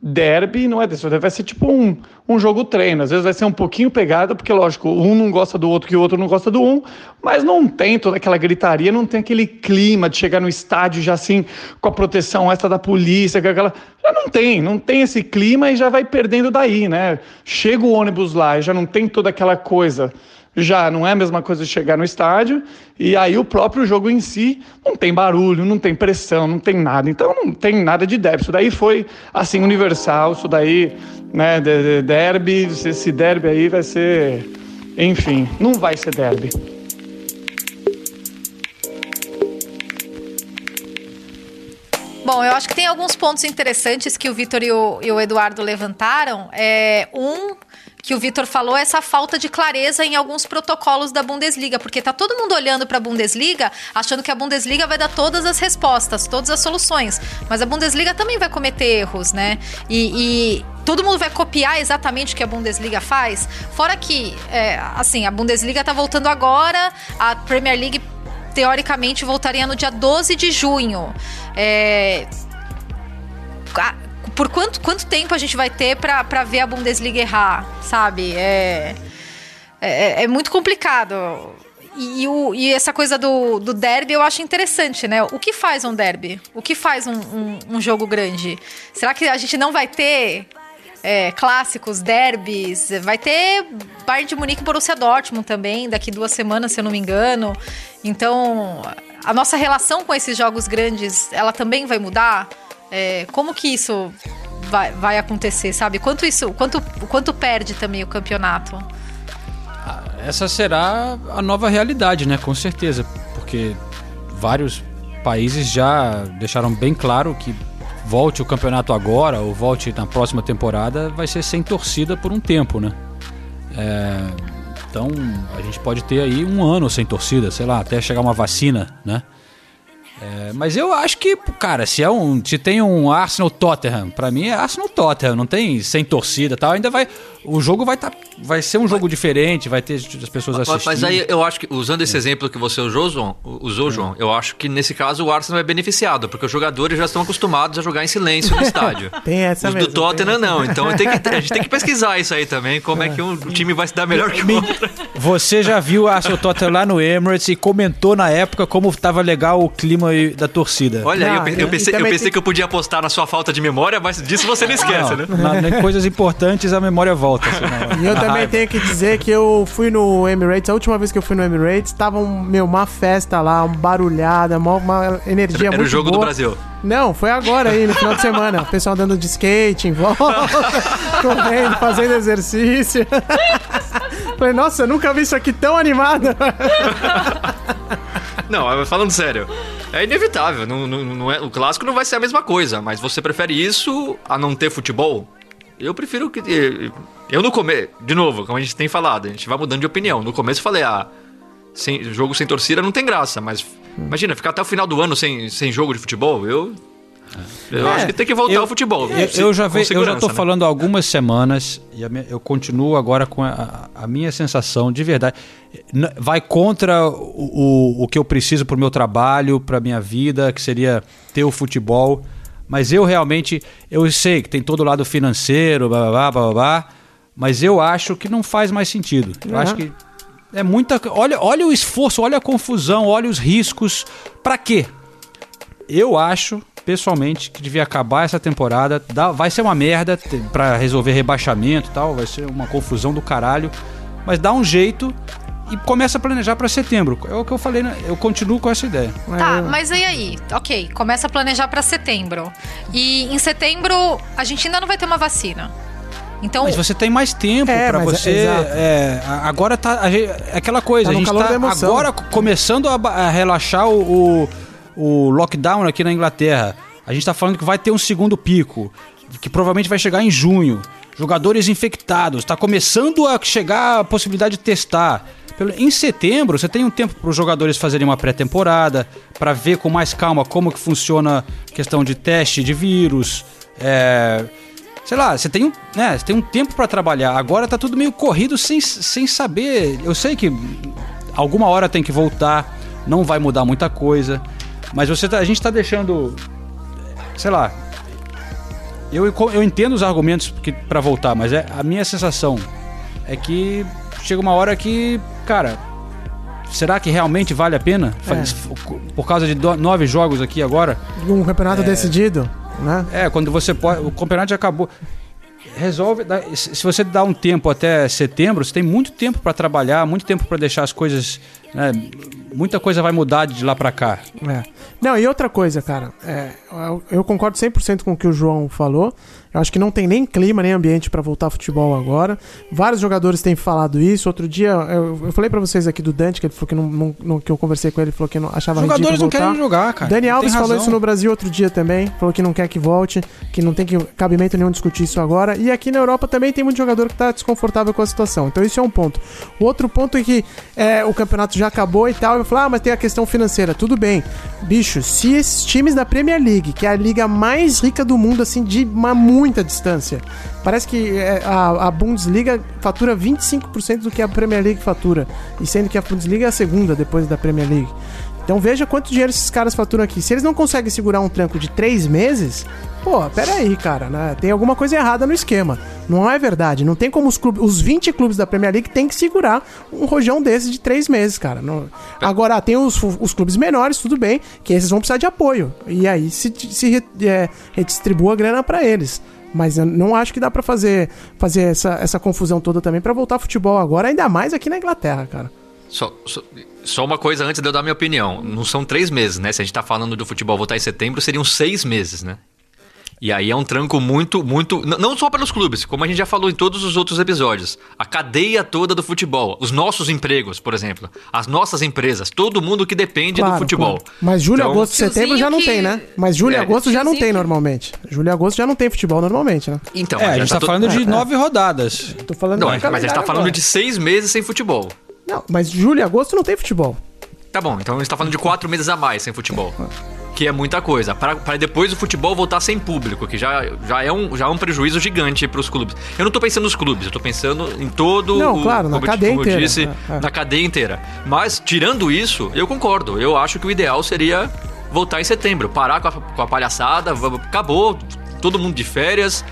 Speaker 6: Derby não é desse, vai ser tipo um, um jogo treino. Às vezes vai ser um pouquinho pegado, porque, lógico, um não gosta do outro que o outro não gosta do um, mas não tem toda aquela gritaria, não tem aquele clima de chegar no estádio já assim, com a proteção extra da polícia, aquela. Já não tem, não tem esse clima e já vai perdendo daí, né? Chega o ônibus lá e já não tem toda aquela coisa já não é a mesma coisa de chegar no estádio, e aí o próprio jogo em si não tem barulho, não tem pressão, não tem nada. Então não tem nada de derby. Isso daí foi assim universal, isso daí, né, de- de- derby, esse derby aí vai ser Enfim, não vai ser derby.
Speaker 3: Bom, eu acho que tem alguns pontos interessantes que o Vitor e e o Eduardo levantaram. É, um que o Vitor falou é essa falta de clareza em alguns protocolos da Bundesliga, porque tá todo mundo olhando para a Bundesliga, achando que a Bundesliga vai dar todas as respostas, todas as soluções, mas a Bundesliga também vai cometer erros, né? E, e todo mundo vai copiar exatamente o que a Bundesliga faz. Fora que, é, assim, a Bundesliga tá voltando agora, a Premier League teoricamente voltaria no dia 12 de junho. É, por quanto, quanto tempo a gente vai ter para ver a Bundesliga errar, sabe? É, é, é muito complicado. E, e, o, e, essa coisa do, do derby eu acho interessante, né? O que faz um derby? O que faz um, um, um jogo grande? Será que a gente não vai ter é, clássicos, derbys. Vai ter Bayern de Munique e Borussia Dortmund também, daqui duas semanas, se eu não me engano. Então, a nossa relação com esses jogos grandes, ela também vai mudar? É, como que isso vai, vai acontecer, sabe? Quanto isso, quanto, quanto perde também o campeonato?
Speaker 1: Essa será a nova realidade, né? Com certeza, porque vários países já deixaram bem claro que volte o campeonato agora ou volte na próxima temporada, vai ser sem torcida por um tempo, né? É, então a gente pode ter aí um ano sem torcida, sei lá, até chegar uma vacina, né? É, mas eu acho que, cara, se é um, se tem um Arsenal Tottenham, para mim é Arsenal Tottenham, não tem sem torcida, tal, ainda vai o jogo vai tá, vai ser um jogo diferente, vai ter as pessoas assistindo.
Speaker 4: Mas aí eu acho que usando esse é. exemplo que você usou, João, usou, é. João, eu acho que nesse caso o Arsenal é beneficiado, porque os jogadores já estão acostumados a jogar em silêncio no estádio.
Speaker 2: tem essa
Speaker 4: Os
Speaker 2: mesmo,
Speaker 4: do Tottenham não, então que, a gente tem que pesquisar isso aí também, como é, é que um time vai se dar melhor que o outro.
Speaker 1: Você já viu o Arsenal Tottenham lá no Emirates e comentou na época como estava legal o clima da torcida.
Speaker 4: Olha, não, eu, eu, pensei, eu pensei tem... que eu podia apostar na sua falta de memória, mas disso você não esquece,
Speaker 1: não, né? Na, coisas importantes a memória volta.
Speaker 2: Assim, e eu também raiva. tenho que dizer que eu fui no Emirates, a última vez que eu fui no Emirates, tava um, meu, uma festa lá, uma barulhada, uma, uma energia
Speaker 4: Era
Speaker 2: muito boa.
Speaker 4: Era o jogo
Speaker 2: boa.
Speaker 4: do Brasil.
Speaker 2: Não, foi agora aí, no final de semana. O pessoal andando de skate em volta, correndo, fazendo exercício. Falei, nossa, eu nunca vi isso aqui tão animado.
Speaker 4: Não, falando sério, é inevitável. Não, não, não é, o clássico não vai ser a mesma coisa, mas você prefere isso a não ter futebol? Eu prefiro que. Eu no começo. De novo, como a gente tem falado, a gente vai mudando de opinião. No começo eu falei, ah, sem, jogo sem torcida não tem graça, mas imagina, ficar até o final do ano sem, sem jogo de futebol, eu. Eu é, acho que tem que voltar
Speaker 1: eu,
Speaker 4: ao futebol.
Speaker 1: Eu, eu já, ve, eu já tô né? falando há algumas semanas e minha, eu continuo agora com a, a, minha sensação de verdade. Vai contra o, o, o que eu preciso para o meu trabalho, para minha vida, que seria ter o futebol. Mas eu realmente, eu sei que tem todo o lado financeiro, blá, blá, blá, blá, blá mas eu acho que não faz mais sentido. Eu acho que é muita. Olha, olha o esforço, olha a confusão, olha os riscos. Para quê? Eu acho, pessoalmente, que devia acabar essa temporada. Dá, vai ser uma merda para resolver rebaixamento e tal, vai ser uma confusão do caralho. Mas dá um jeito e começa a planejar para setembro. É o que eu falei, né? eu continuo com essa ideia.
Speaker 3: Tá, mas e aí? Ok, começa a planejar para setembro. E em setembro a gente ainda não vai ter uma vacina. Então,
Speaker 1: mas você tem mais tempo é, para você. É, agora tá é aquela coisa. Tá a gente tá agora começando a, a relaxar o, o, o, lockdown aqui na Inglaterra. A gente tá falando que vai ter um segundo pico, que provavelmente vai chegar em junho. Jogadores infectados, está começando a chegar a possibilidade de testar. Em setembro, você tem um tempo para os jogadores fazerem uma pré-temporada, para ver com mais calma como que funciona a questão de teste de vírus. É, sei lá, você tem um, né, você tem um tempo para trabalhar. Agora tá tudo meio corrido sem, sem saber. Eu sei que alguma hora tem que voltar, não vai mudar muita coisa, mas você tá, a gente tá deixando, sei lá. Eu, eu entendo os argumentos para voltar, mas é a minha sensação é que chega uma hora que, cara, será que realmente vale a pena? É. Por causa de nove jogos aqui agora.
Speaker 2: Um campeonato é, decidido, né?
Speaker 1: É, quando você pode. O campeonato já acabou. Resolve. Se você dá um tempo até setembro, você tem muito tempo para trabalhar, muito tempo para deixar as coisas né, muita coisa vai mudar de lá pra cá.
Speaker 2: É. Não, e outra coisa, cara, é, eu, eu concordo 100% com o que o João falou. Eu acho que não tem nem clima, nem ambiente pra voltar ao futebol agora. Vários jogadores têm falado isso. Outro dia, eu, eu falei pra vocês aqui do Dante, que ele falou que, não, não- que eu conversei com ele, ele falou que não achava
Speaker 1: Os jogadores não querem jogar, cara.
Speaker 2: Dani Alves falou
Speaker 1: razão.
Speaker 2: isso no Brasil outro dia também. Falou que não quer que volte, que não tem que, cabimento nenhum discutir isso agora. E aqui na Europa também tem muito jogador que tá desconfortável com a situação. Então isso é um ponto. O outro ponto é que é, o campeonato já acabou e tal. Eu falo, ah, mas tem a questão financeira. Tudo bem. Bicho, se esses times da Premier League, que é a liga mais rica do mundo, assim, de uma muita distância. Parece que é, a, a Bundesliga fatura 25% do que a Premier League fatura. E sendo que a Bundesliga é a segunda depois da Premier League. Então veja quanto dinheiro esses caras faturam aqui. Se eles não conseguem segurar um tranco de três meses, pô, pera aí, cara, né? Tem alguma coisa errada no esquema. Não é verdade. Não tem como os, clubes, os 20 clubes da Premier League tem que segurar um rojão desse de três meses, cara. Não- Agora, tem os, os clubes menores, tudo bem, que esses vão precisar de apoio. E aí se, se é, redistribua a grana pra eles. Mas eu não acho que dá pra fazer, fazer essa, essa confusão toda também pra voltar futebol agora, ainda mais aqui na Inglaterra, cara.
Speaker 4: Só, só, só uma coisa antes de eu dar minha opinião. Não são três meses, né? Se a gente tá falando do futebol voltar em setembro, seriam seis meses, né? E aí é um tranco muito, muito. Não só pelos clubes, como a gente já falou em todos os outros episódios. A cadeia toda do futebol. Os nossos empregos, por exemplo. As nossas empresas. Todo mundo que depende do futebol.
Speaker 2: claro. Mas julho,
Speaker 4: Então-
Speaker 2: agosto, setembro já não tem, né? Mas julho e
Speaker 4: É.
Speaker 2: agosto já não tem
Speaker 3: que-
Speaker 2: normalmente. Julho e agosto já não tem futebol normalmente, né?
Speaker 4: Então,
Speaker 1: É, a gente tá
Speaker 4: to-
Speaker 1: falando de nove rodadas.
Speaker 2: Tô falando
Speaker 4: Não, mas a gente tá falando
Speaker 2: agora.
Speaker 4: de seis meses sem futebol.
Speaker 2: Não, mas julho e agosto não tem futebol.
Speaker 4: Tá bom, então a gente tá falando de quatro meses a mais sem futebol. Que é muita coisa. Para para depois o futebol voltar sem público, que já, já, é, um, já é um prejuízo gigante pros clubes. Eu não tô pensando nos clubes, eu tô pensando em todo
Speaker 2: Não,
Speaker 4: o.
Speaker 2: claro, na
Speaker 4: como eu-
Speaker 2: cadeia
Speaker 4: como eu
Speaker 2: inteira.
Speaker 4: disse,
Speaker 2: É, é.
Speaker 4: na cadeia inteira. Mas, tirando isso, eu concordo. Eu acho que o ideal seria voltar em setembro. Parar com a, com a palhaçada, acabou, todo mundo de férias.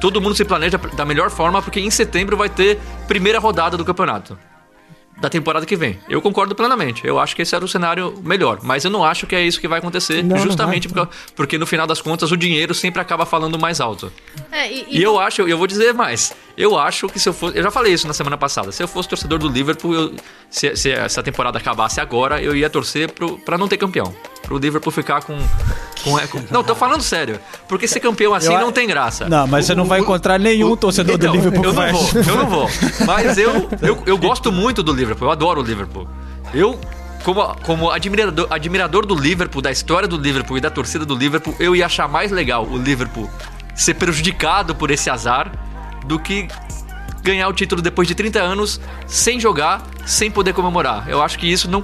Speaker 4: Todo mundo se planeja da melhor forma, porque em setembro vai ter primeira rodada do campeonato da temporada que vem. Eu concordo plenamente. Eu acho que esse era o cenário melhor. Mas eu não acho que é isso que vai acontecer.
Speaker 2: Não, não
Speaker 4: justamente
Speaker 2: vai.
Speaker 4: porque, porque no final das contas o dinheiro sempre acaba falando mais alto.
Speaker 3: É, e,
Speaker 4: E eu acho, eu vou dizer mais. Eu acho que se eu fosse. Eu já falei isso na semana passada. Se eu fosse torcedor do Liverpool, eu- se, se essa temporada acabasse agora, eu ia torcer pro, pra não ter campeão. Pro Liverpool ficar com. com, com- não, tô falando sério. Porque ser campeão assim
Speaker 1: Eu
Speaker 4: não tem graça.
Speaker 1: Não, mas você não vai encontrar nenhum torcedor do
Speaker 4: Então,
Speaker 1: Liverpool
Speaker 4: eu não vou, eu não vou. Mas eu, eu, eu gosto muito do Liverpool, eu adoro o Liverpool. Eu, como, como admirador, admirador do Liverpool, da história do Liverpool e da torcida do Liverpool, eu ia achar mais legal o Liverpool ser prejudicado por esse azar do que ganhar o título depois de 30 anos sem jogar, sem poder comemorar. Eu acho que isso não,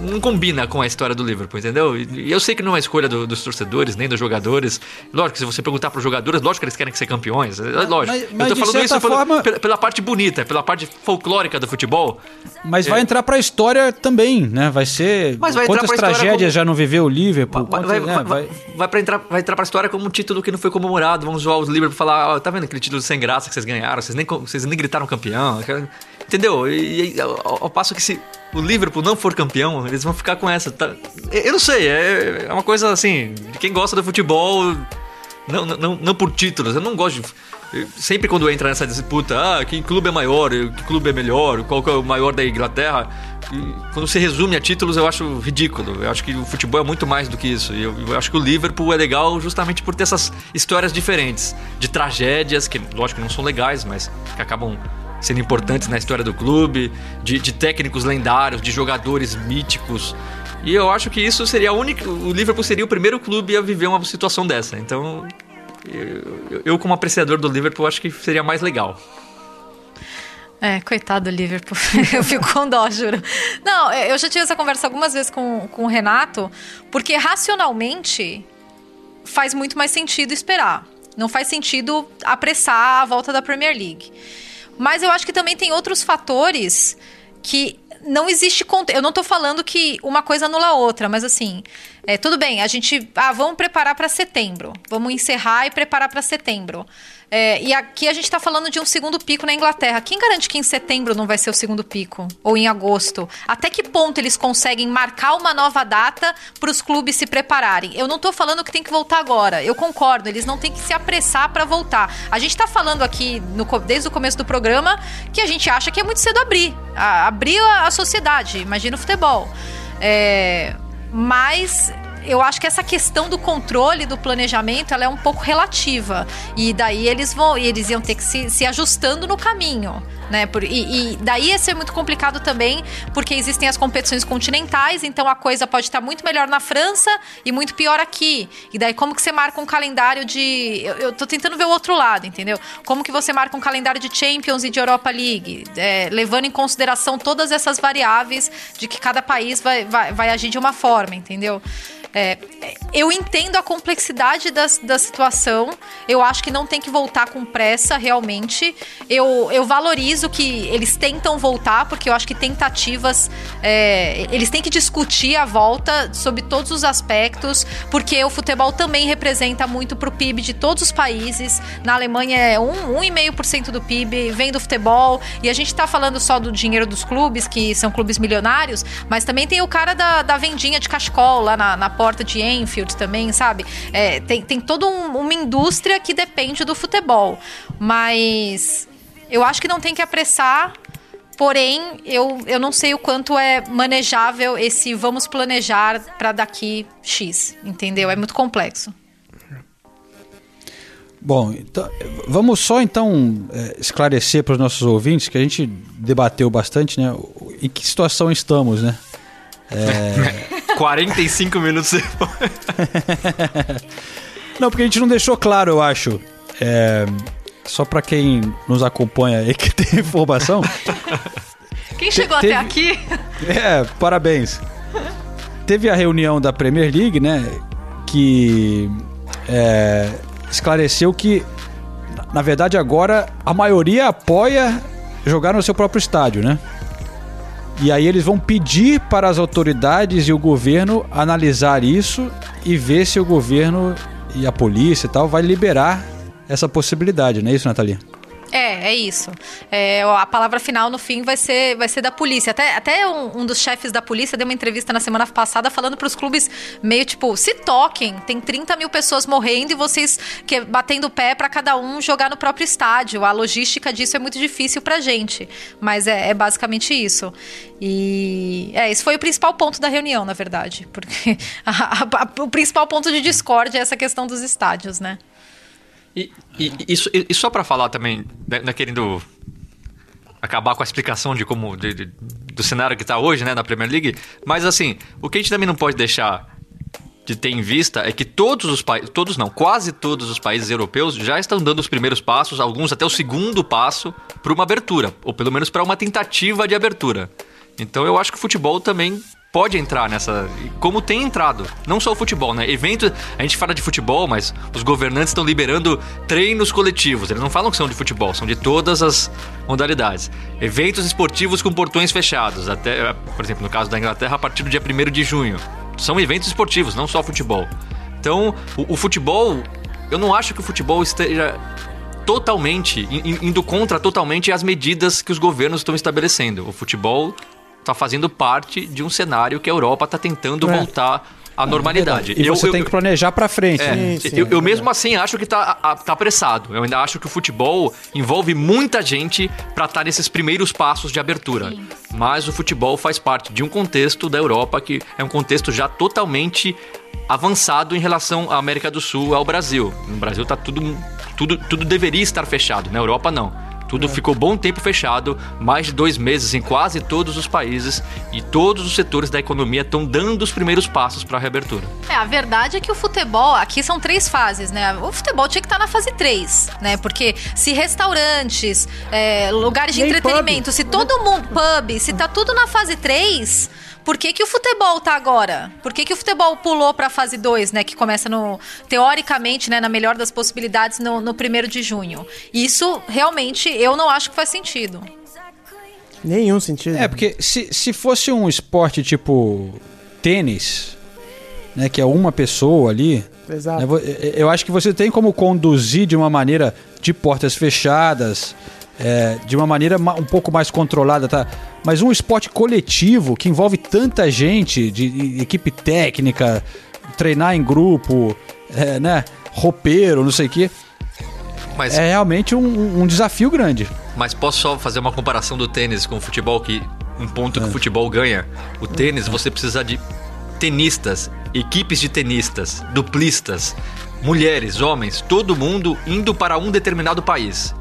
Speaker 4: não combina com a história do Liverpool, entendeu? E eu sei que não é escolha do- dos torcedores, nem dos jogadores. Lógico, se você perguntar para os jogadores, lógico que eles querem ser campeões. É lógico.
Speaker 1: mas-
Speaker 4: eu
Speaker 1: mas
Speaker 4: tô
Speaker 1: de
Speaker 4: falando isso pela,
Speaker 1: forma-
Speaker 4: pela, pela parte bonita, pela parte folclórica do futebol.
Speaker 1: Mas vai entrar pra história também, né? Vai ser.
Speaker 4: Mas vai entrar
Speaker 1: Quantas tragédias
Speaker 4: como-
Speaker 1: já não viveu o Liverpool?
Speaker 4: Vai,
Speaker 1: Quantas-
Speaker 4: vai,
Speaker 1: né,
Speaker 4: vai,
Speaker 1: vai-
Speaker 4: entrar, vai entrar pra história como um título que não foi comemorado. Vamos zoar os Liverpool e falar: ó, tá vendo aquele título sem graça que vocês ganharam? Vocês nem, vocês nem gritaram campeão. Entendeu? E, e ao, ao passo que se o Liverpool não for campeão, eles vão ficar com essa. tá? Eu não sei, é, é uma coisa assim, de quem gosta do futebol, não, não, não, por títulos. Eu não gosto de. Sempre quando entra nessa disputa, ah, que clube é maior, que clube é melhor, qual que é o maior da Inglaterra, quando se resume a títulos, eu acho ridículo. Eu acho que o futebol é muito mais do que isso. Eu, eu acho que o Liverpool é legal justamente por ter essas histórias diferentes, de tragédias, que lógico não são legais, mas que acabam sendo importantes na história do clube, de, de técnicos lendários, de jogadores míticos. E eu acho que isso seria a única. O Liverpool seria o primeiro clube a viver uma situação dessa. Então, eu, eu, como apreciador do Liverpool, acho que seria mais legal.
Speaker 3: É, coitado do Liverpool. eu fico com dó, juro. Não, é, eu já tive essa conversa algumas vezes com, com o Renato, porque racionalmente faz muito mais sentido esperar. Não faz sentido apressar a volta da Premier League. Mas eu acho que também tem outros fatores que não existe. Eu não tô falando que uma coisa anula a outra, mas assim, é, tudo bem, a gente. Ah, vamos preparar para setembro. Vamos encerrar e preparar para setembro. É, e aqui a gente está falando de um segundo pico na Inglaterra. Quem garante que em setembro não vai ser o segundo pico? Ou em agosto? Até que ponto eles conseguem marcar uma nova data para os clubes se prepararem? Eu não estou falando que tem que voltar agora. Eu concordo, eles não têm que se apressar para voltar. A gente está falando aqui, no, desde o começo do programa, que a gente acha que é muito cedo abrir. A, abrir a, a sociedade, imagina o futebol. É, mas eu acho que essa questão do controle do planejamento ela é um pouco relativa. E daí eles vão, eles iam ter que se, se ajustando no caminho. Né? Por, e, e, daí ia ser muito complicado também, porque existem as competições continentais, então a coisa pode estar muito melhor na França e muito pior aqui. E daí como que você marca um calendário de. Eu, eu tô tentando ver o outro lado, entendeu? Como que você marca um calendário de Champions e de Europa League, é, levando em consideração todas essas variáveis de que cada país vai, vai, vai agir de uma forma, entendeu? É, eu entendo a complexidade da, da situação. Eu acho que não tem que voltar com pressa, realmente. Eu, eu valorizo que eles tentam voltar, porque eu acho que tentativas. É, eles têm que discutir a volta sobre todos os aspectos, porque o futebol também representa muito para o PIB de todos os países. Na Alemanha é 1,5% do PIB, vem do futebol. E a gente está falando só do dinheiro dos clubes, que são clubes milionários, mas também tem o cara da, da vendinha de cachecol lá na, na porta de Enfield também, sabe? É, tem, tem toda um, uma indústria que depende do futebol. Mas eu acho que não tem que apressar. Porém, eu, eu não sei o quanto é manejável esse vamos planejar para daqui X, entendeu? É muito complexo.
Speaker 1: Bom, então, vamos só então é, esclarecer para os nossos ouvintes que a gente debateu bastante, né? Em que situação estamos, né?
Speaker 4: É... 45 minutos depois.
Speaker 1: não, porque a gente não deixou claro, eu acho. É... Só para quem nos acompanha aí que tem informação.
Speaker 3: Quem chegou Te até aqui?
Speaker 1: É, parabéns. Teve a reunião da Premier League, né? Que é, esclareceu que, na verdade, agora a maioria apoia jogar no seu próprio estádio, né? E aí eles vão pedir para as autoridades e o governo analisar isso e ver se o governo e a polícia e tal vai liberar essa possibilidade, não é isso, Natalia?
Speaker 3: É, é isso. É, a palavra final no fim vai ser, vai ser da polícia. Até, até um, um dos chefes da polícia deu uma entrevista na semana passada falando para os clubes meio tipo, se toquem, tem 30 mil pessoas morrendo e vocês que, batendo o pé para cada um jogar no próprio estádio. A logística disso é muito difícil pra gente. Mas é, é basicamente isso. E é, esse foi o principal ponto da reunião, na verdade. Porque a, a, a, o principal ponto de discórdia é essa questão dos estádios, né?
Speaker 4: E, e, e, e só para falar também, não né, é querendo acabar com a explicação de como de, de, do cenário que está hoje, né, na Premier League, mas assim, o que a gente também não pode deixar de ter em vista é que todos os países, todos não, quase todos os países europeus já estão dando os primeiros passos, alguns até o segundo passo para uma abertura, ou pelo menos para uma tentativa de abertura. Então eu acho que o futebol também pode entrar nessa. Como tem entrado. Não só o futebol, né? Evento. A gente fala de futebol, mas os governantes estão liberando treinos coletivos. Eles não falam que são de futebol, são de todas as modalidades. Eventos esportivos com portões fechados. Até, por exemplo, no caso da Inglaterra, a partir do dia 1 de junho. São eventos esportivos, não só futebol. Então, o, o futebol. Eu não acho que o futebol esteja totalmente, indo contra totalmente as medidas que os governos estão estabelecendo. O futebol está fazendo parte de um cenário que a Europa está tentando é. voltar à normalidade.
Speaker 1: É e eu, você eu, tem que planejar para frente.
Speaker 4: É,
Speaker 1: sim,
Speaker 4: sim, eu, eu mesmo assim acho que está tá apressado. Eu ainda acho que o futebol envolve muita gente para estar tá nesses primeiros passos de abertura. Sim. Mas o futebol faz parte de um contexto da Europa que é um contexto já totalmente avançado em relação à América do Sul, ao Brasil. No Brasil está tudo, tudo, tudo deveria estar fechado. Na Europa não. Tudo é. ficou bom tempo fechado, mais de dois meses em quase todos os países e todos os setores da economia estão dando os primeiros passos para a reabertura.
Speaker 3: É, a verdade é que o futebol, aqui são três fases, né? O futebol tinha que estar tá na fase 3, né? Porque se restaurantes, é, lugares de entretenimento, pub. se todo mundo, pub, se tá tudo na fase 3 por que, que o futebol tá agora? Por que, que o futebol pulou para a fase 2, né? Que começa no. Teoricamente, né, na melhor das possibilidades, no, no primeiro de junho. Isso realmente eu não acho que faz sentido.
Speaker 2: Nenhum sentido.
Speaker 1: É, porque se, se fosse um esporte tipo tênis, né, que é uma pessoa ali.
Speaker 2: Exato.
Speaker 1: Né, eu acho que você tem como conduzir de uma maneira de portas fechadas, é, de uma maneira ma- um pouco mais controlada, tá? Mas um esporte coletivo que envolve tanta gente, de de equipe técnica, treinar em grupo, é, né? Roupeiro, não sei o quê,
Speaker 4: Mas,
Speaker 1: é realmente um, um desafio grande.
Speaker 4: mas posso só fazer uma comparação do tênis com o futebol, que um ponto
Speaker 1: É.
Speaker 4: que o futebol ganha. O tênis, você precisa de tenistas, equipes de tenistas, duplistas, mulheres, homens, todo mundo indo para um determinado país.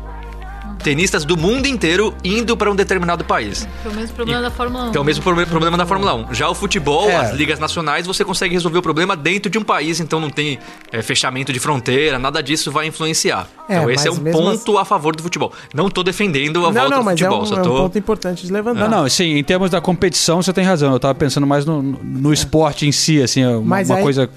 Speaker 4: Tenistas do mundo inteiro indo para um determinado país.
Speaker 3: Que é o mesmo problema da Fórmula 1.
Speaker 4: Que é o mesmo proble- problema da Fórmula 1. Já o futebol,
Speaker 1: É.
Speaker 4: as ligas nacionais, você consegue resolver o problema dentro de um país, então não tem é, fechamento de fronteira, nada disso vai influenciar.
Speaker 2: É,
Speaker 4: então esse é um ponto a favor do futebol. Não tô defendendo a
Speaker 2: Não,
Speaker 4: volta
Speaker 2: não,
Speaker 4: do
Speaker 2: mas é
Speaker 4: futebol,
Speaker 2: um,
Speaker 4: só
Speaker 2: é um
Speaker 4: tô...
Speaker 2: ponto importante de levantar.
Speaker 1: Não, não, sim, em termos da competição você tem razão. Eu tava pensando mais no, no esporte em si, assim, uma,
Speaker 2: Mas
Speaker 1: uma
Speaker 2: aí-
Speaker 1: coisa.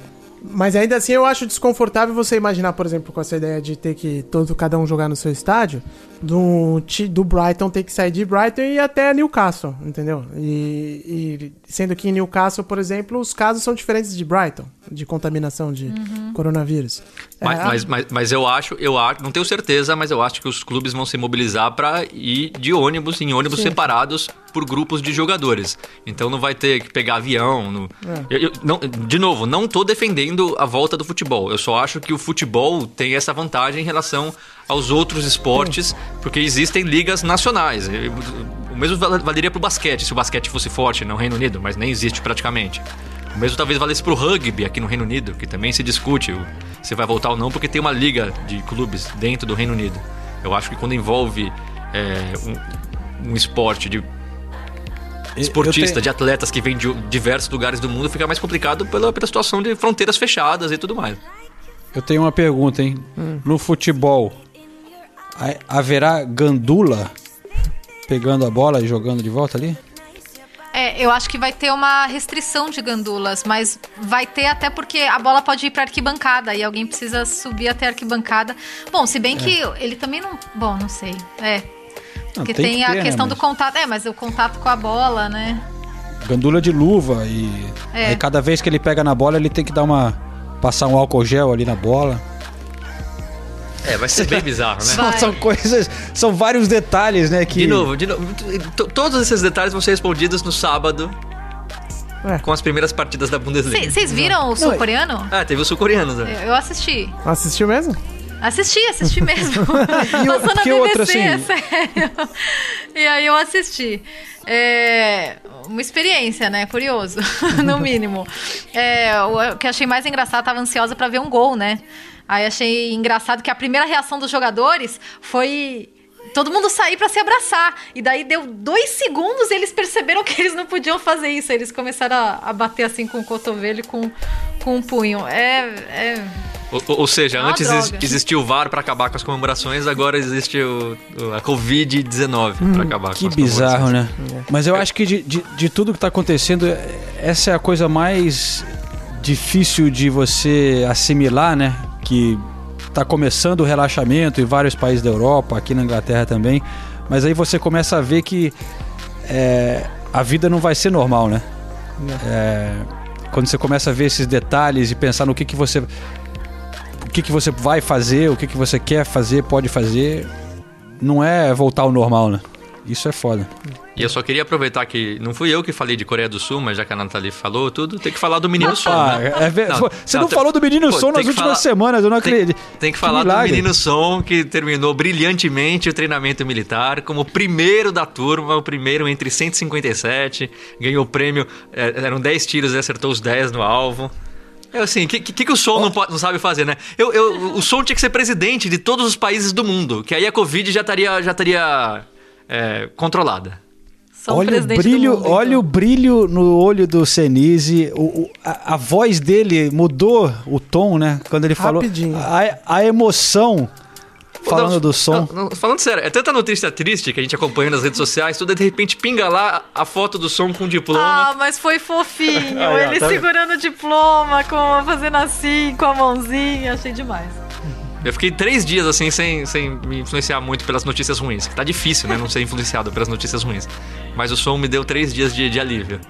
Speaker 2: Mas ainda assim eu acho desconfortável você imaginar, por exemplo, com essa ideia de ter que todo cada um jogar no seu estádio, do, do Brighton ter que sair de Brighton e ir até Newcastle, entendeu? E, e sendo que em Newcastle, por exemplo, os casos são diferentes de Brighton, de contaminação de coronavírus.
Speaker 4: Mas,
Speaker 2: É,
Speaker 4: mas, mas, mas eu acho, eu acho, não tenho certeza, mas eu acho que os clubes vão se mobilizar para ir de ônibus em ônibus
Speaker 2: Sim.
Speaker 4: separados por grupos de jogadores. Então não vai ter que pegar avião. no-
Speaker 2: É.
Speaker 4: Eu- eu- não- de novo, não tô defendendo a volta do futebol. Eu só acho que o futebol tem essa vantagem em relação aos outros esportes, porque existem ligas nacionais. O mesmo val- valeria pro basquete, se o basquete fosse forte no Reino Unido, mas nem existe praticamente. O mesmo talvez valesse pro rugby aqui no Reino Unido, que também se discute o- se vai voltar ou não, porque tem uma liga de clubes dentro do Reino Unido. Eu acho que quando envolve é, um, um esporte de esportista,
Speaker 1: Eu tenho-
Speaker 4: de atletas que vêm de diversos lugares do mundo, fica mais complicado pela, pela situação de fronteiras fechadas e tudo mais.
Speaker 1: Eu tenho uma pergunta, hein? No futebol, ha- haverá gandula pegando a bola e jogando de volta ali?
Speaker 3: É, eu acho que vai ter uma restrição de gandulas, mas vai ter até porque a bola pode ir pra arquibancada e alguém precisa subir até a arquibancada. Bom, se bem que ele também não. Bom, não sei. É.
Speaker 1: Não,
Speaker 3: Porque
Speaker 1: tem
Speaker 3: tem,
Speaker 1: que
Speaker 3: a
Speaker 1: ter, né,
Speaker 3: questão do
Speaker 1: mas-
Speaker 3: contato. É, mas o contato com a bola, né?
Speaker 1: Gandula de luva e
Speaker 3: É.
Speaker 1: aí cada vez que ele pega na bola ele tem que dar uma passar um álcool gel ali na bola.
Speaker 4: É, vai ser bem bizarro, né?
Speaker 1: São, são coisas, são vários detalhes, né? Que
Speaker 4: De novo, de novo, todos esses detalhes vão ser respondidos no sábado
Speaker 2: É.
Speaker 4: com as primeiras partidas da Bundesliga.
Speaker 3: Vocês viram o sul-coreano?
Speaker 4: Ah, teve os sul-coreanos, né?
Speaker 3: Eu assisti.
Speaker 2: Assistiu mesmo?
Speaker 3: Assisti, assisti mesmo. Passou na BBC,
Speaker 1: outra, assim?
Speaker 3: é sério. E aí eu assisti. É uma experiência, né? Curioso, no mínimo. É, o que achei mais engraçado, tava ansiosa pra ver um gol, né? Aí achei engraçado que a primeira reação dos jogadores foi todo mundo sair pra se abraçar. E daí deu dois segundos e eles perceberam que eles não podiam fazer isso. Eles começaram a, a bater assim com o cotovelo e com, com o punho. É, é
Speaker 4: Ou, ou- seja,
Speaker 3: É
Speaker 4: antes
Speaker 3: droga.
Speaker 4: ex- existia o VAR pra acabar com as comemorações, agora existe o, o- a Covid-19 pra acabar
Speaker 1: Hum, Que
Speaker 4: com as
Speaker 1: bizarro,
Speaker 4: comemorações.
Speaker 1: né? Mas eu acho que de, de, de tudo que tá acontecendo, é- essa é a coisa mais difícil de você assimilar, né? Que tá começando o relaxamento em vários países da Europa, aqui na Inglaterra também. Mas aí você começa a ver que é, a vida não vai ser normal, né? É, quando você começa a ver esses detalhes e pensar no que, que você. O que, que você vai fazer, o que, que você quer fazer, pode fazer, não é voltar ao normal, né? Isso é foda.
Speaker 4: E eu só queria aproveitar que não fui eu que falei de Coreia do Sul, mas já que a Nathalie falou tudo, tem que falar do menino Son,
Speaker 1: Ah,
Speaker 4: né?
Speaker 1: é ver- Pô, você não,
Speaker 4: tem-
Speaker 1: falou do menino
Speaker 4: pô,
Speaker 1: som
Speaker 4: tem
Speaker 1: nas últimas semanas, eu não
Speaker 4: Tem,
Speaker 1: acredito.
Speaker 4: tem que falar do menino Som que terminou brilhantemente o treinamento militar como o primeiro da turma, o primeiro entre 157, ganhou o prêmio, é, eram 10 tiros e acertou os 10 no alvo. É assim, o que, que, que o Som não, pode- não sabe fazer, né? Eu, eu, o Som tinha que ser presidente de todos os países do mundo, que aí a Covid já estaria, já estaria é, controlada.
Speaker 1: Olha o brilho,
Speaker 3: do mundo,
Speaker 1: olha
Speaker 3: então.
Speaker 1: o brilho no olho do Senise. O, o- a, a voz dele mudou o tom, né? Quando ele falou.
Speaker 2: Rapidinho.
Speaker 1: A, a emoção falando
Speaker 4: Não,
Speaker 1: do som.
Speaker 4: não, não, falando sério, é tanta notícia triste que a gente acompanha nas redes sociais, tudo de repente pinga lá a foto do som com diploma.
Speaker 3: Ah, mas foi fofinho.
Speaker 4: Ó,
Speaker 3: ele
Speaker 4: tá
Speaker 3: segurando o diploma, com, fazendo assim, com a mãozinha. Achei demais.
Speaker 4: Eu fiquei três dias assim sem, sem me influenciar muito pelas notícias ruins. Que tá difícil, né? Não ser influenciado pelas notícias ruins. Mas o som me deu três dias de, de alívio.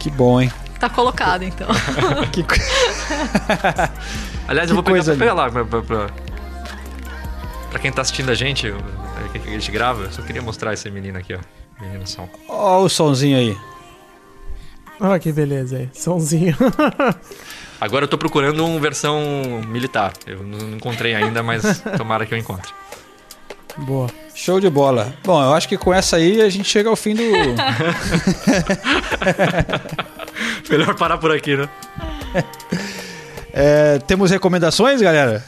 Speaker 1: Que bom, hein?
Speaker 3: Tá colocado, então.
Speaker 1: Que co-
Speaker 4: Aliás,
Speaker 1: Que
Speaker 4: eu vou pegar,
Speaker 1: coisa
Speaker 4: pegar lá pra, pra- pra- Pra quem tá assistindo a gente, que a gente grava, eu só queria mostrar esse menino aqui, ó. Menino som.
Speaker 1: Ó o sonzinho aí.
Speaker 2: Olha que beleza aí. Somzinho.
Speaker 4: Agora eu tô procurando uma versão militar. Eu não encontrei ainda, mas tomara que eu encontre.
Speaker 2: Boa.
Speaker 1: Show de bola. Bom, eu acho que com essa aí a gente chega ao fim do.
Speaker 4: Melhor parar por aqui, né?
Speaker 1: É, temos recomendações, galera?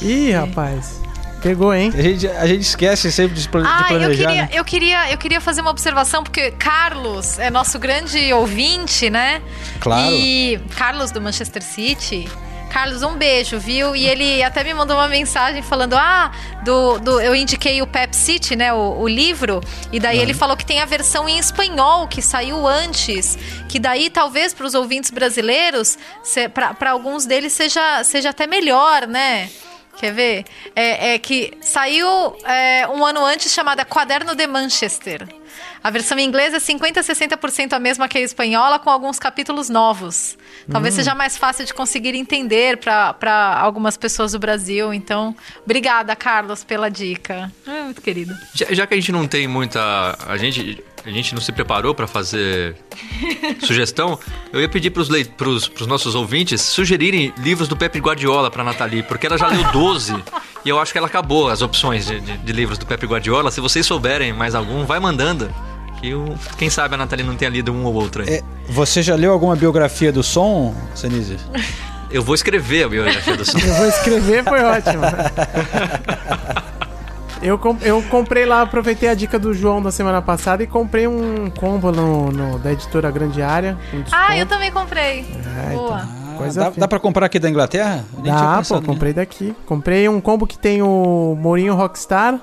Speaker 2: Ih, rapaz. Pegou, hein?
Speaker 1: A gente, a gente esquece sempre de, pla- de
Speaker 3: Ah,
Speaker 1: planejar.
Speaker 3: eu queria,
Speaker 1: né?
Speaker 3: eu, queria, eu queria fazer uma observação, porque Carlos é nosso grande ouvinte, né?
Speaker 1: Claro.
Speaker 3: E Carlos do Manchester City. Carlos, um beijo, viu? E ele até me mandou uma mensagem falando: Ah, do, do, eu indiquei o Pep City, né? O, o livro. E daí ele falou que tem a versão em espanhol que saiu antes. Que daí, talvez, para os ouvintes brasileiros, para alguns deles seja, seja até melhor, né? Quer ver? É, é que saiu é, um ano antes chamada Quaderno de Manchester. A versão em inglês é 50% a 60% a mesma que a espanhola, com alguns capítulos novos. Talvez seja mais fácil de conseguir entender para algumas pessoas do Brasil. Então, obrigada, Carlos, pela dica. É, muito querido.
Speaker 4: Já, já que a gente não tem muita. A gente, a gente não se preparou pra fazer sugestão, eu ia pedir pros, lei, pros, pros nossos ouvintes sugerirem livros do Pepe Guardiola pra Nathalie, porque ela já leu 12 e eu acho que ela acabou as opções de, de- de livros do Pepe Guardiola. Se vocês souberem mais algum, vai mandando. Que o, quem sabe a Nathalie não tenha lido um ou outro aí.
Speaker 1: É, você já leu alguma biografia do som, Senise?
Speaker 4: Eu vou escrever a biografia do som.
Speaker 2: Eu vou escrever, foi ótimo. Eu, com- eu comprei lá, aproveitei a dica do João da semana passada e comprei um combo no, no- da editora Grande Área. desconto.
Speaker 3: Ah, eu também comprei.
Speaker 2: É,
Speaker 3: Boa.
Speaker 2: então, coisa
Speaker 1: dá, dá pra comprar aqui da Inglaterra? Nem tinha
Speaker 2: Dá, pô,
Speaker 1: pensado nisso.
Speaker 2: comprei daqui. Comprei um combo que tem o Mourinho Rockstar.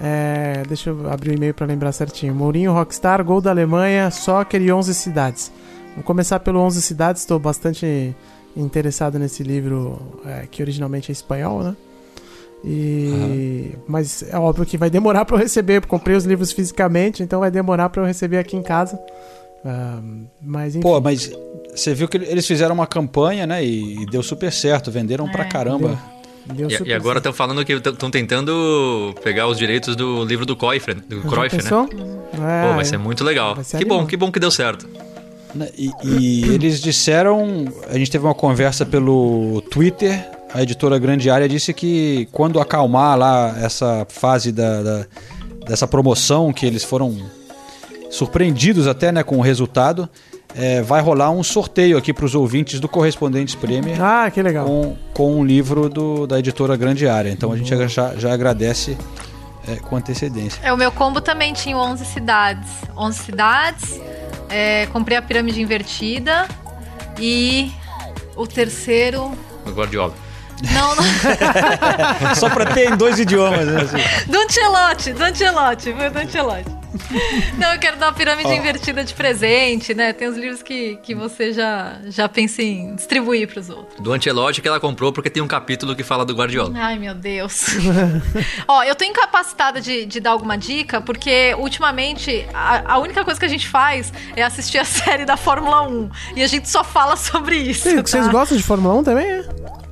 Speaker 2: É, deixa eu abrir o e-mail pra lembrar certinho. Mourinho Rockstar, Gol da Alemanha, Soccer e 11 Cidades. Vou começar pelo 11 Cidades, estou bastante interessado nesse livro é, que originalmente é espanhol, né? E mas é óbvio que vai demorar pra eu receber. Eu comprei os livros fisicamente, então vai demorar pra eu receber aqui em casa. Ah, mas enfim.
Speaker 1: Pô, mas você viu que eles fizeram uma campanha, né? E, deu super certo, venderam pra caramba.
Speaker 2: deu
Speaker 4: E, e agora estão falando que estão tentando pegar os direitos do livro do Cruyff, do Cruyff né?
Speaker 2: pensou?
Speaker 4: Pô, vai
Speaker 2: É,
Speaker 4: ser muito legal.
Speaker 2: ser
Speaker 4: Que bom,
Speaker 2: animal.
Speaker 4: que bom que deu certo.
Speaker 1: Né, E, e eles disseram, a gente teve uma conversa pelo Twitter, a editora Grande Área disse que quando acalmar lá essa fase da, da- dessa promoção, que eles foram surpreendidos até né, com o resultado, é, vai rolar um sorteio aqui para os ouvintes do Correspondentes Premier
Speaker 2: Ah, que legal.
Speaker 1: com, com um livro do- da editora Grande Área. Então a gente já, já agradece é, com antecedência.
Speaker 3: É, o meu combo também tinha 11 cidades. 11 cidades. é, comprei a pirâmide invertida. E o terceiro.
Speaker 4: O Guardiola.
Speaker 3: Não, não.
Speaker 1: Só para ter em dois idiomas. Né, assim.
Speaker 3: do Ancelotti, do Ancelotti, foi do Ancelotti. Não, eu quero dar uma pirâmide invertida de presente, né? Tem os livros que, que você já, já pensa em distribuir pros outros.
Speaker 4: Do Ancelotti que ela comprou porque tem um capítulo que fala do Guardiola.
Speaker 3: Ai, meu Deus. Ó, eu tô incapacitada de, de dar alguma dica, porque ultimamente a, a única coisa que a gente faz é assistir a série da Fórmula 1. E a gente só fala sobre isso.
Speaker 2: Vocês, vocês
Speaker 3: tá?
Speaker 2: gostam de Fórmula 1 também? É?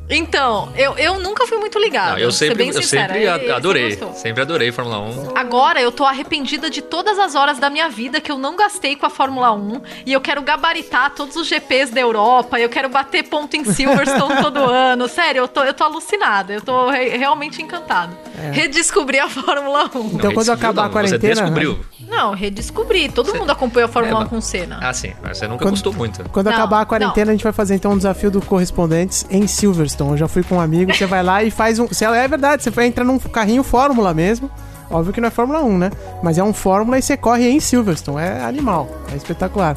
Speaker 3: Então, eu, eu nunca fui muito ligada.
Speaker 4: Não, eu sempre,
Speaker 3: bem
Speaker 4: eu sempre adorei.
Speaker 3: gostou?
Speaker 4: Sempre adorei Fórmula 1.
Speaker 3: Agora eu tô arrependida de todas as horas da minha vida que eu não gastei com a Fórmula 1 e eu quero gabaritar todos os GPs da Europa, eu quero bater ponto em Silverstone todo ano. Sério, eu tô, eu tô alucinada, eu tô re- realmente encantada. Redescobri a Fórmula 1.
Speaker 2: Então, quando acabar a quarentena-
Speaker 4: Você descobriu.
Speaker 3: Não, redescobri. Todo mundo acompanha a Fórmula
Speaker 4: É,
Speaker 3: 1 com cena.
Speaker 4: Ah, sim. Mas você nunca
Speaker 2: Quando-
Speaker 4: gostou muito.
Speaker 2: Quando
Speaker 3: Não,
Speaker 2: acabar a quarentena, a gente vai fazer então um desafio do correspondentes em Silverstone. Eu já fui com um amigo, você vai lá e faz um. Se ela é verdade, você vai entrar num carrinho Fórmula mesmo. Óbvio que não é Fórmula 1, né? Mas é um Fórmula e você corre em Silverstone. É animal. É espetacular.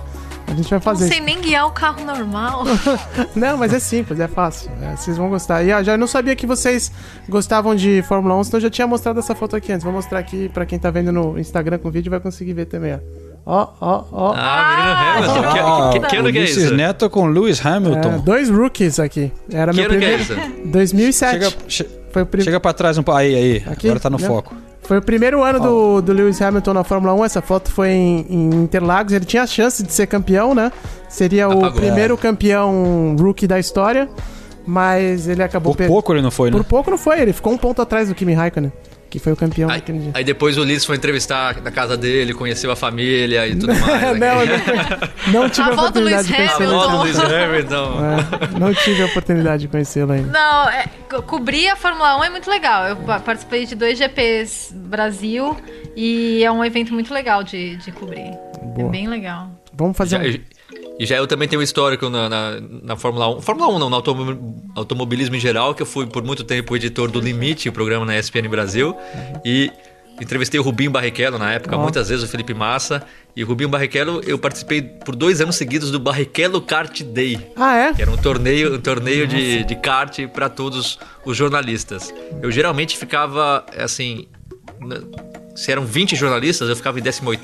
Speaker 2: A gente vai
Speaker 3: Não
Speaker 2: fazer
Speaker 3: sei
Speaker 2: isso.
Speaker 3: nem guiar o carro normal.
Speaker 2: Não, mas é simples, é fácil. É, vocês vão gostar. E ó, já não sabia que vocês gostavam de Fórmula 1, senão eu já tinha mostrado essa foto aqui antes. Vou mostrar aqui pra quem tá vendo no Instagram com vídeo vai conseguir ver também, ó. Ó, ó, ó.
Speaker 4: Ah, menino Hamilton. Que-
Speaker 1: Ah,
Speaker 4: que, que, que ano que é isso?
Speaker 1: Neto com Lewis Hamilton.
Speaker 2: É, dois rookies aqui. Era
Speaker 4: Que
Speaker 2: meu
Speaker 4: ano que é
Speaker 2: primeiro.
Speaker 4: isso?
Speaker 2: 2007.
Speaker 1: Chega, che-
Speaker 2: Foi o primeiro.
Speaker 1: chega pra trás um pouco. Aí, aí.
Speaker 2: Aqui?
Speaker 1: Agora tá no
Speaker 2: Não.
Speaker 1: foco.
Speaker 2: Foi o primeiro ano do, do Lewis Hamilton na Fórmula 1. Essa foto foi em, em Interlagos. Ele tinha a chance de ser campeão, né? Seria o
Speaker 4: Apagou.
Speaker 2: primeiro campeão rookie da história. Mas ele acabou
Speaker 1: Por
Speaker 2: per-
Speaker 1: pouco ele não foi, né?
Speaker 2: Por pouco não foi, ele ficou um ponto atrás do Kimi Raikkonen, que foi o campeão
Speaker 4: Aí,
Speaker 2: naquele dia.
Speaker 4: aí depois o Ulisses foi entrevistar na casa dele, conheceu a família e tudo mais.
Speaker 2: não,
Speaker 4: né?
Speaker 2: não, não tive
Speaker 3: A
Speaker 2: a,
Speaker 3: volta do
Speaker 2: oportunidade de
Speaker 3: Lewis
Speaker 4: A
Speaker 2: conhecê-lo.
Speaker 4: volta do
Speaker 3: Hamilton.
Speaker 4: Lewis Hamilton.
Speaker 2: É, não tive a oportunidade de conhecê-lo ainda.
Speaker 3: Não, é, co- cobrir a Fórmula 1 é muito legal. Eu pa- participei de dois GPs Brasil e é um evento muito legal de, de cobrir.
Speaker 2: Boa.
Speaker 3: É bem legal.
Speaker 2: Vamos fazer
Speaker 4: Já-
Speaker 2: um...
Speaker 4: e já eu também tenho um histórico na, na, na Fórmula 1. Fórmula 1 não, no automo- automobilismo em geral, que eu fui por muito tempo editor do Limite, o programa na ESPN Brasil. E entrevistei o Rubinho Barrichello na época, muitas vezes o Felipe Massa. E o Rubinho Barrichello, eu participei por dois anos seguidos do Barrichello Kart Day.
Speaker 2: Ah, é?
Speaker 4: Que era um torneio, um torneio de, de kart para todos os jornalistas. Eu geralmente ficava, assim. Se eram 20 jornalistas, eu ficava em 18,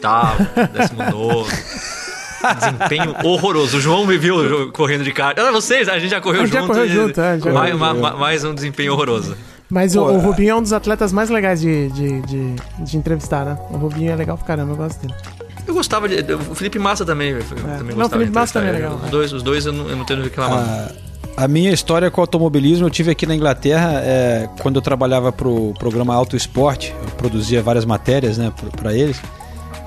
Speaker 4: 19. Desempenho horroroso. O João me viu correndo de kart. Ah, vocês, a gente já correu
Speaker 2: A gente já
Speaker 4: junto.
Speaker 2: correu
Speaker 4: e-
Speaker 2: junto, é, já
Speaker 4: mais,
Speaker 2: correu.
Speaker 4: ma- ma- mais um desempenho horroroso.
Speaker 2: Mas o,
Speaker 1: Pô,
Speaker 2: o
Speaker 1: é.
Speaker 2: Rubinho é um dos atletas mais legais de, de, de, de entrevistar, né? O Rubinho é legal pra caramba, eu gosto dele.
Speaker 4: Eu gostava de. O Felipe Massa também. eu também
Speaker 2: Não, o Felipe Massa também é legal.
Speaker 4: Os dois, os dois eu, não, eu não tenho o que reclamar.
Speaker 1: A, a minha história com o automobilismo eu tive aqui na Inglaterra é, quando eu trabalhava pro programa Auto Esporte, eu produzia várias matérias né, para eles.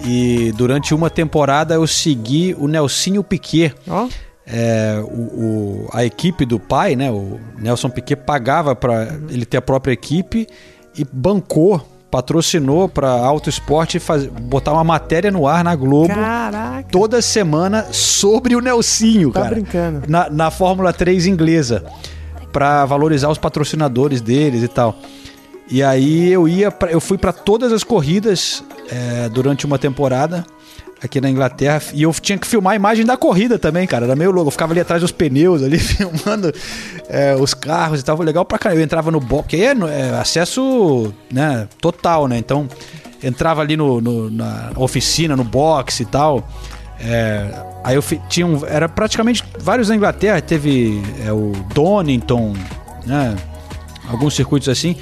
Speaker 1: E durante uma temporada eu segui o Nelsinho Piquet.
Speaker 2: Ó,
Speaker 1: É, o, o- a equipe do pai, né, o Nelson Piquet, pagava para ele ter a própria equipe e bancou, patrocinou para Auto Esporte faz, botar uma matéria no ar na Globo
Speaker 2: caraca.
Speaker 1: toda semana sobre o Nelsinho,
Speaker 2: Tá
Speaker 1: cara.
Speaker 2: brincando.
Speaker 1: Na, na Fórmula 3 inglesa. Pra valorizar os patrocinadores deles e tal. E aí eu ia pra, eu fui pra todas as corridas é, durante uma temporada aqui na Inglaterra e eu tinha que filmar a imagem da corrida também, cara. Era meio louco. Eu ficava ali atrás dos pneus, ali filmando é, os carros e tal. Legal pra caramba. Eu entrava no box, aí é, é acesso né, total, né? Então entrava ali no, no- na oficina, no box e tal. É, aí eu tinha um, era praticamente vários na Inglaterra. Teve é, o Donington, né? Alguns circuitos assim.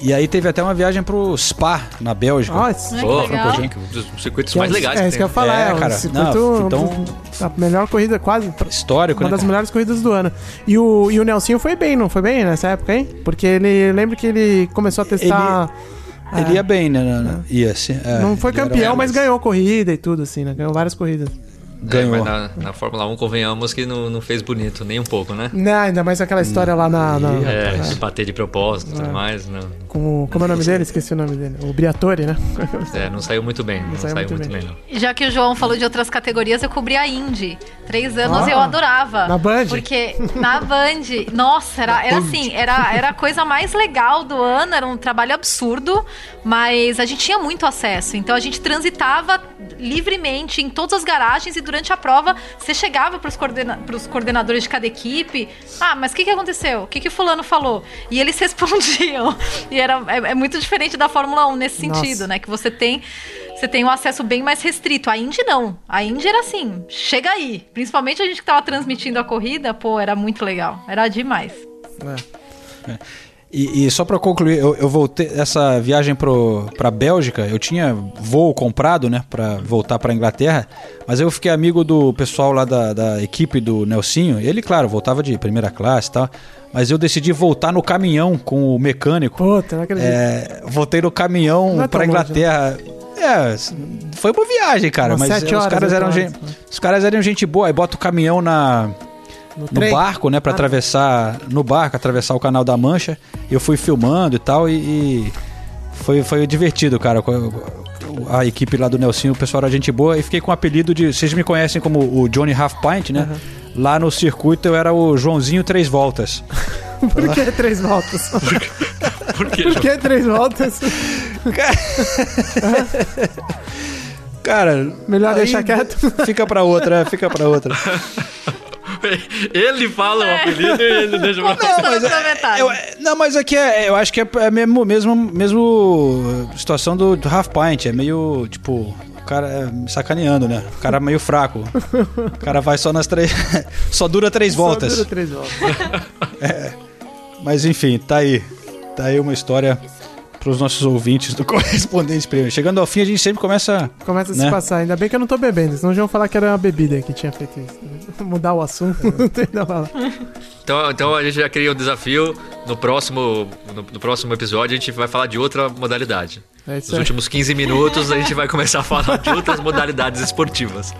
Speaker 1: E aí teve até uma viagem pro Spa, na Bélgica.
Speaker 4: Pô,
Speaker 3: legal.
Speaker 4: um dos circuitos
Speaker 2: que é
Speaker 4: mais
Speaker 2: um-
Speaker 4: legais
Speaker 2: É
Speaker 4: que
Speaker 2: isso que eu ia falar,
Speaker 1: É,
Speaker 2: é, um
Speaker 1: cara.
Speaker 2: circuito,
Speaker 1: Não, então-
Speaker 2: a melhor corrida quase,
Speaker 1: Histórico,
Speaker 2: uma
Speaker 1: né?
Speaker 2: das
Speaker 1: cara?
Speaker 2: melhores corridas do ano. E o, e o Nelsinho foi bem, não foi bem nessa época, hein? Porque ele, lembra que ele começou a testar...
Speaker 1: Ele ia bem, né? Ia, sim, é,
Speaker 2: não foi
Speaker 1: ele
Speaker 2: campeão,
Speaker 4: é,
Speaker 2: mas
Speaker 4: mas-
Speaker 2: ganhou corrida e tudo, assim, né? Ganhou várias corridas.
Speaker 1: Ganhou.
Speaker 4: É, mas na, na Fórmula 1, convenhamos que não, não fez bonito, nem um pouco, né?
Speaker 2: Não, ainda mais aquela história lá na... na-
Speaker 4: É,
Speaker 2: é,
Speaker 4: de bater de propósito e tudo mais. Não,
Speaker 2: com o... Como é o nome dele? Esqueci o nome dele. O Briatore, né?
Speaker 4: é, não saiu muito bem. Não,
Speaker 2: saiu
Speaker 4: saiu,
Speaker 2: muito
Speaker 4: muito
Speaker 2: bem.
Speaker 4: bem, não.
Speaker 3: E Já que o João falou de outras categorias, eu cobri a Indy. Três anos
Speaker 2: Ah,
Speaker 3: eu adorava.
Speaker 2: na Band?
Speaker 3: Porque na Band, nossa, era, era assim, era, era a coisa mais legal do ano, era um trabalho absurdo, mas a gente tinha muito acesso. Então a gente transitava livremente em todas as garagens e durante a prova você chegava para os coordena pros coordenadores de cada equipe. Ah, mas o que, que aconteceu? O que, que fulano falou? E eles respondiam. E era, é, é muito diferente da Fórmula 1 nesse
Speaker 2: Nossa.
Speaker 3: sentido, né? Que você tem você tem um acesso bem mais restrito. A Indy não. A Indy era assim, chega aí. Principalmente a gente que tava transmitindo a corrida, pô, era muito legal. Era demais.
Speaker 1: E, e só pra concluir, eu, eu voltei essa viagem pro, pra Bélgica, eu tinha voo comprado, né, pra voltar pra Inglaterra, mas eu fiquei amigo do pessoal lá da, da equipe do Nelsinho. Ele, claro, voltava de primeira classe e tal, mas eu decidi voltar no caminhão com o mecânico.
Speaker 2: Puta, não acredito.
Speaker 1: É, voltei no caminhão
Speaker 2: Não é
Speaker 1: pra
Speaker 2: longe,
Speaker 1: Inglaterra. É, foi uma viagem, cara,
Speaker 2: Umas
Speaker 1: mas os
Speaker 2: horas,
Speaker 1: caras
Speaker 2: oito
Speaker 1: eram
Speaker 2: horas,
Speaker 1: gente,
Speaker 2: né?
Speaker 1: os caras eram gente boa, aí bota o caminhão na no
Speaker 2: trem?
Speaker 1: barco, né, Pra
Speaker 2: Ah,
Speaker 1: atravessar no barco, atravessar o Canal da Mancha. Eu fui filmando e tal e, e foi foi divertido, cara. com A equipe lá do Nelsinho, o pessoal era gente boa e fiquei com o apelido de, vocês me conhecem como o Johnny Half Pint, né? Lá no circuito eu era o Joãozinho Três Voltas.
Speaker 2: Por que três voltas?
Speaker 4: Por quê,
Speaker 2: Por que três voltas?
Speaker 1: Cara,
Speaker 2: Melhor deixar quieto.
Speaker 1: Fica pra outra, fica pra outra.
Speaker 4: Ele fala o apelido e ele deixa pra...
Speaker 3: Não,
Speaker 1: mas é- eu- não, mas aqui é, eu acho que é, é mesmo, mesmo, mesmo situação do, do Half Pint. É meio, tipo, o cara é me sacaneando, né? O cara é meio fraco. O cara vai só nas três. só dura três voltas.
Speaker 2: Só dura três voltas.
Speaker 1: Mas enfim, tá aí. Tá aí uma história pros nossos ouvintes do Correspondente Prêmio. Chegando ao fim, a gente sempre começa.
Speaker 2: Começa a se
Speaker 1: Né?
Speaker 2: passar. Ainda bem que eu não tô bebendo, senão já vão falar que era uma bebida que tinha feito isso. Mudar o assunto, não tem nada a falar.
Speaker 4: Então, então a gente já cria um desafio. No próximo, no, no próximo episódio a gente vai falar de outra modalidade.
Speaker 2: É
Speaker 4: Nos
Speaker 2: aí.
Speaker 4: últimos 15 minutos a gente vai começar a falar de outras modalidades esportivas.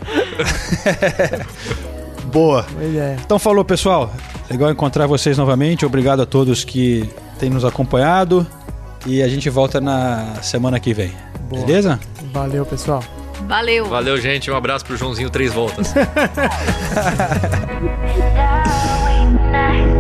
Speaker 1: Boa.
Speaker 2: Ideia.
Speaker 1: Então falou, pessoal. Legal encontrar vocês novamente. Obrigado a todos que têm nos acompanhado. E a gente volta na semana que vem.
Speaker 2: Boa.
Speaker 1: Beleza?
Speaker 2: Valeu, pessoal.
Speaker 3: Valeu.
Speaker 4: Valeu, gente. Um abraço pro Joãozinho Três Voltas.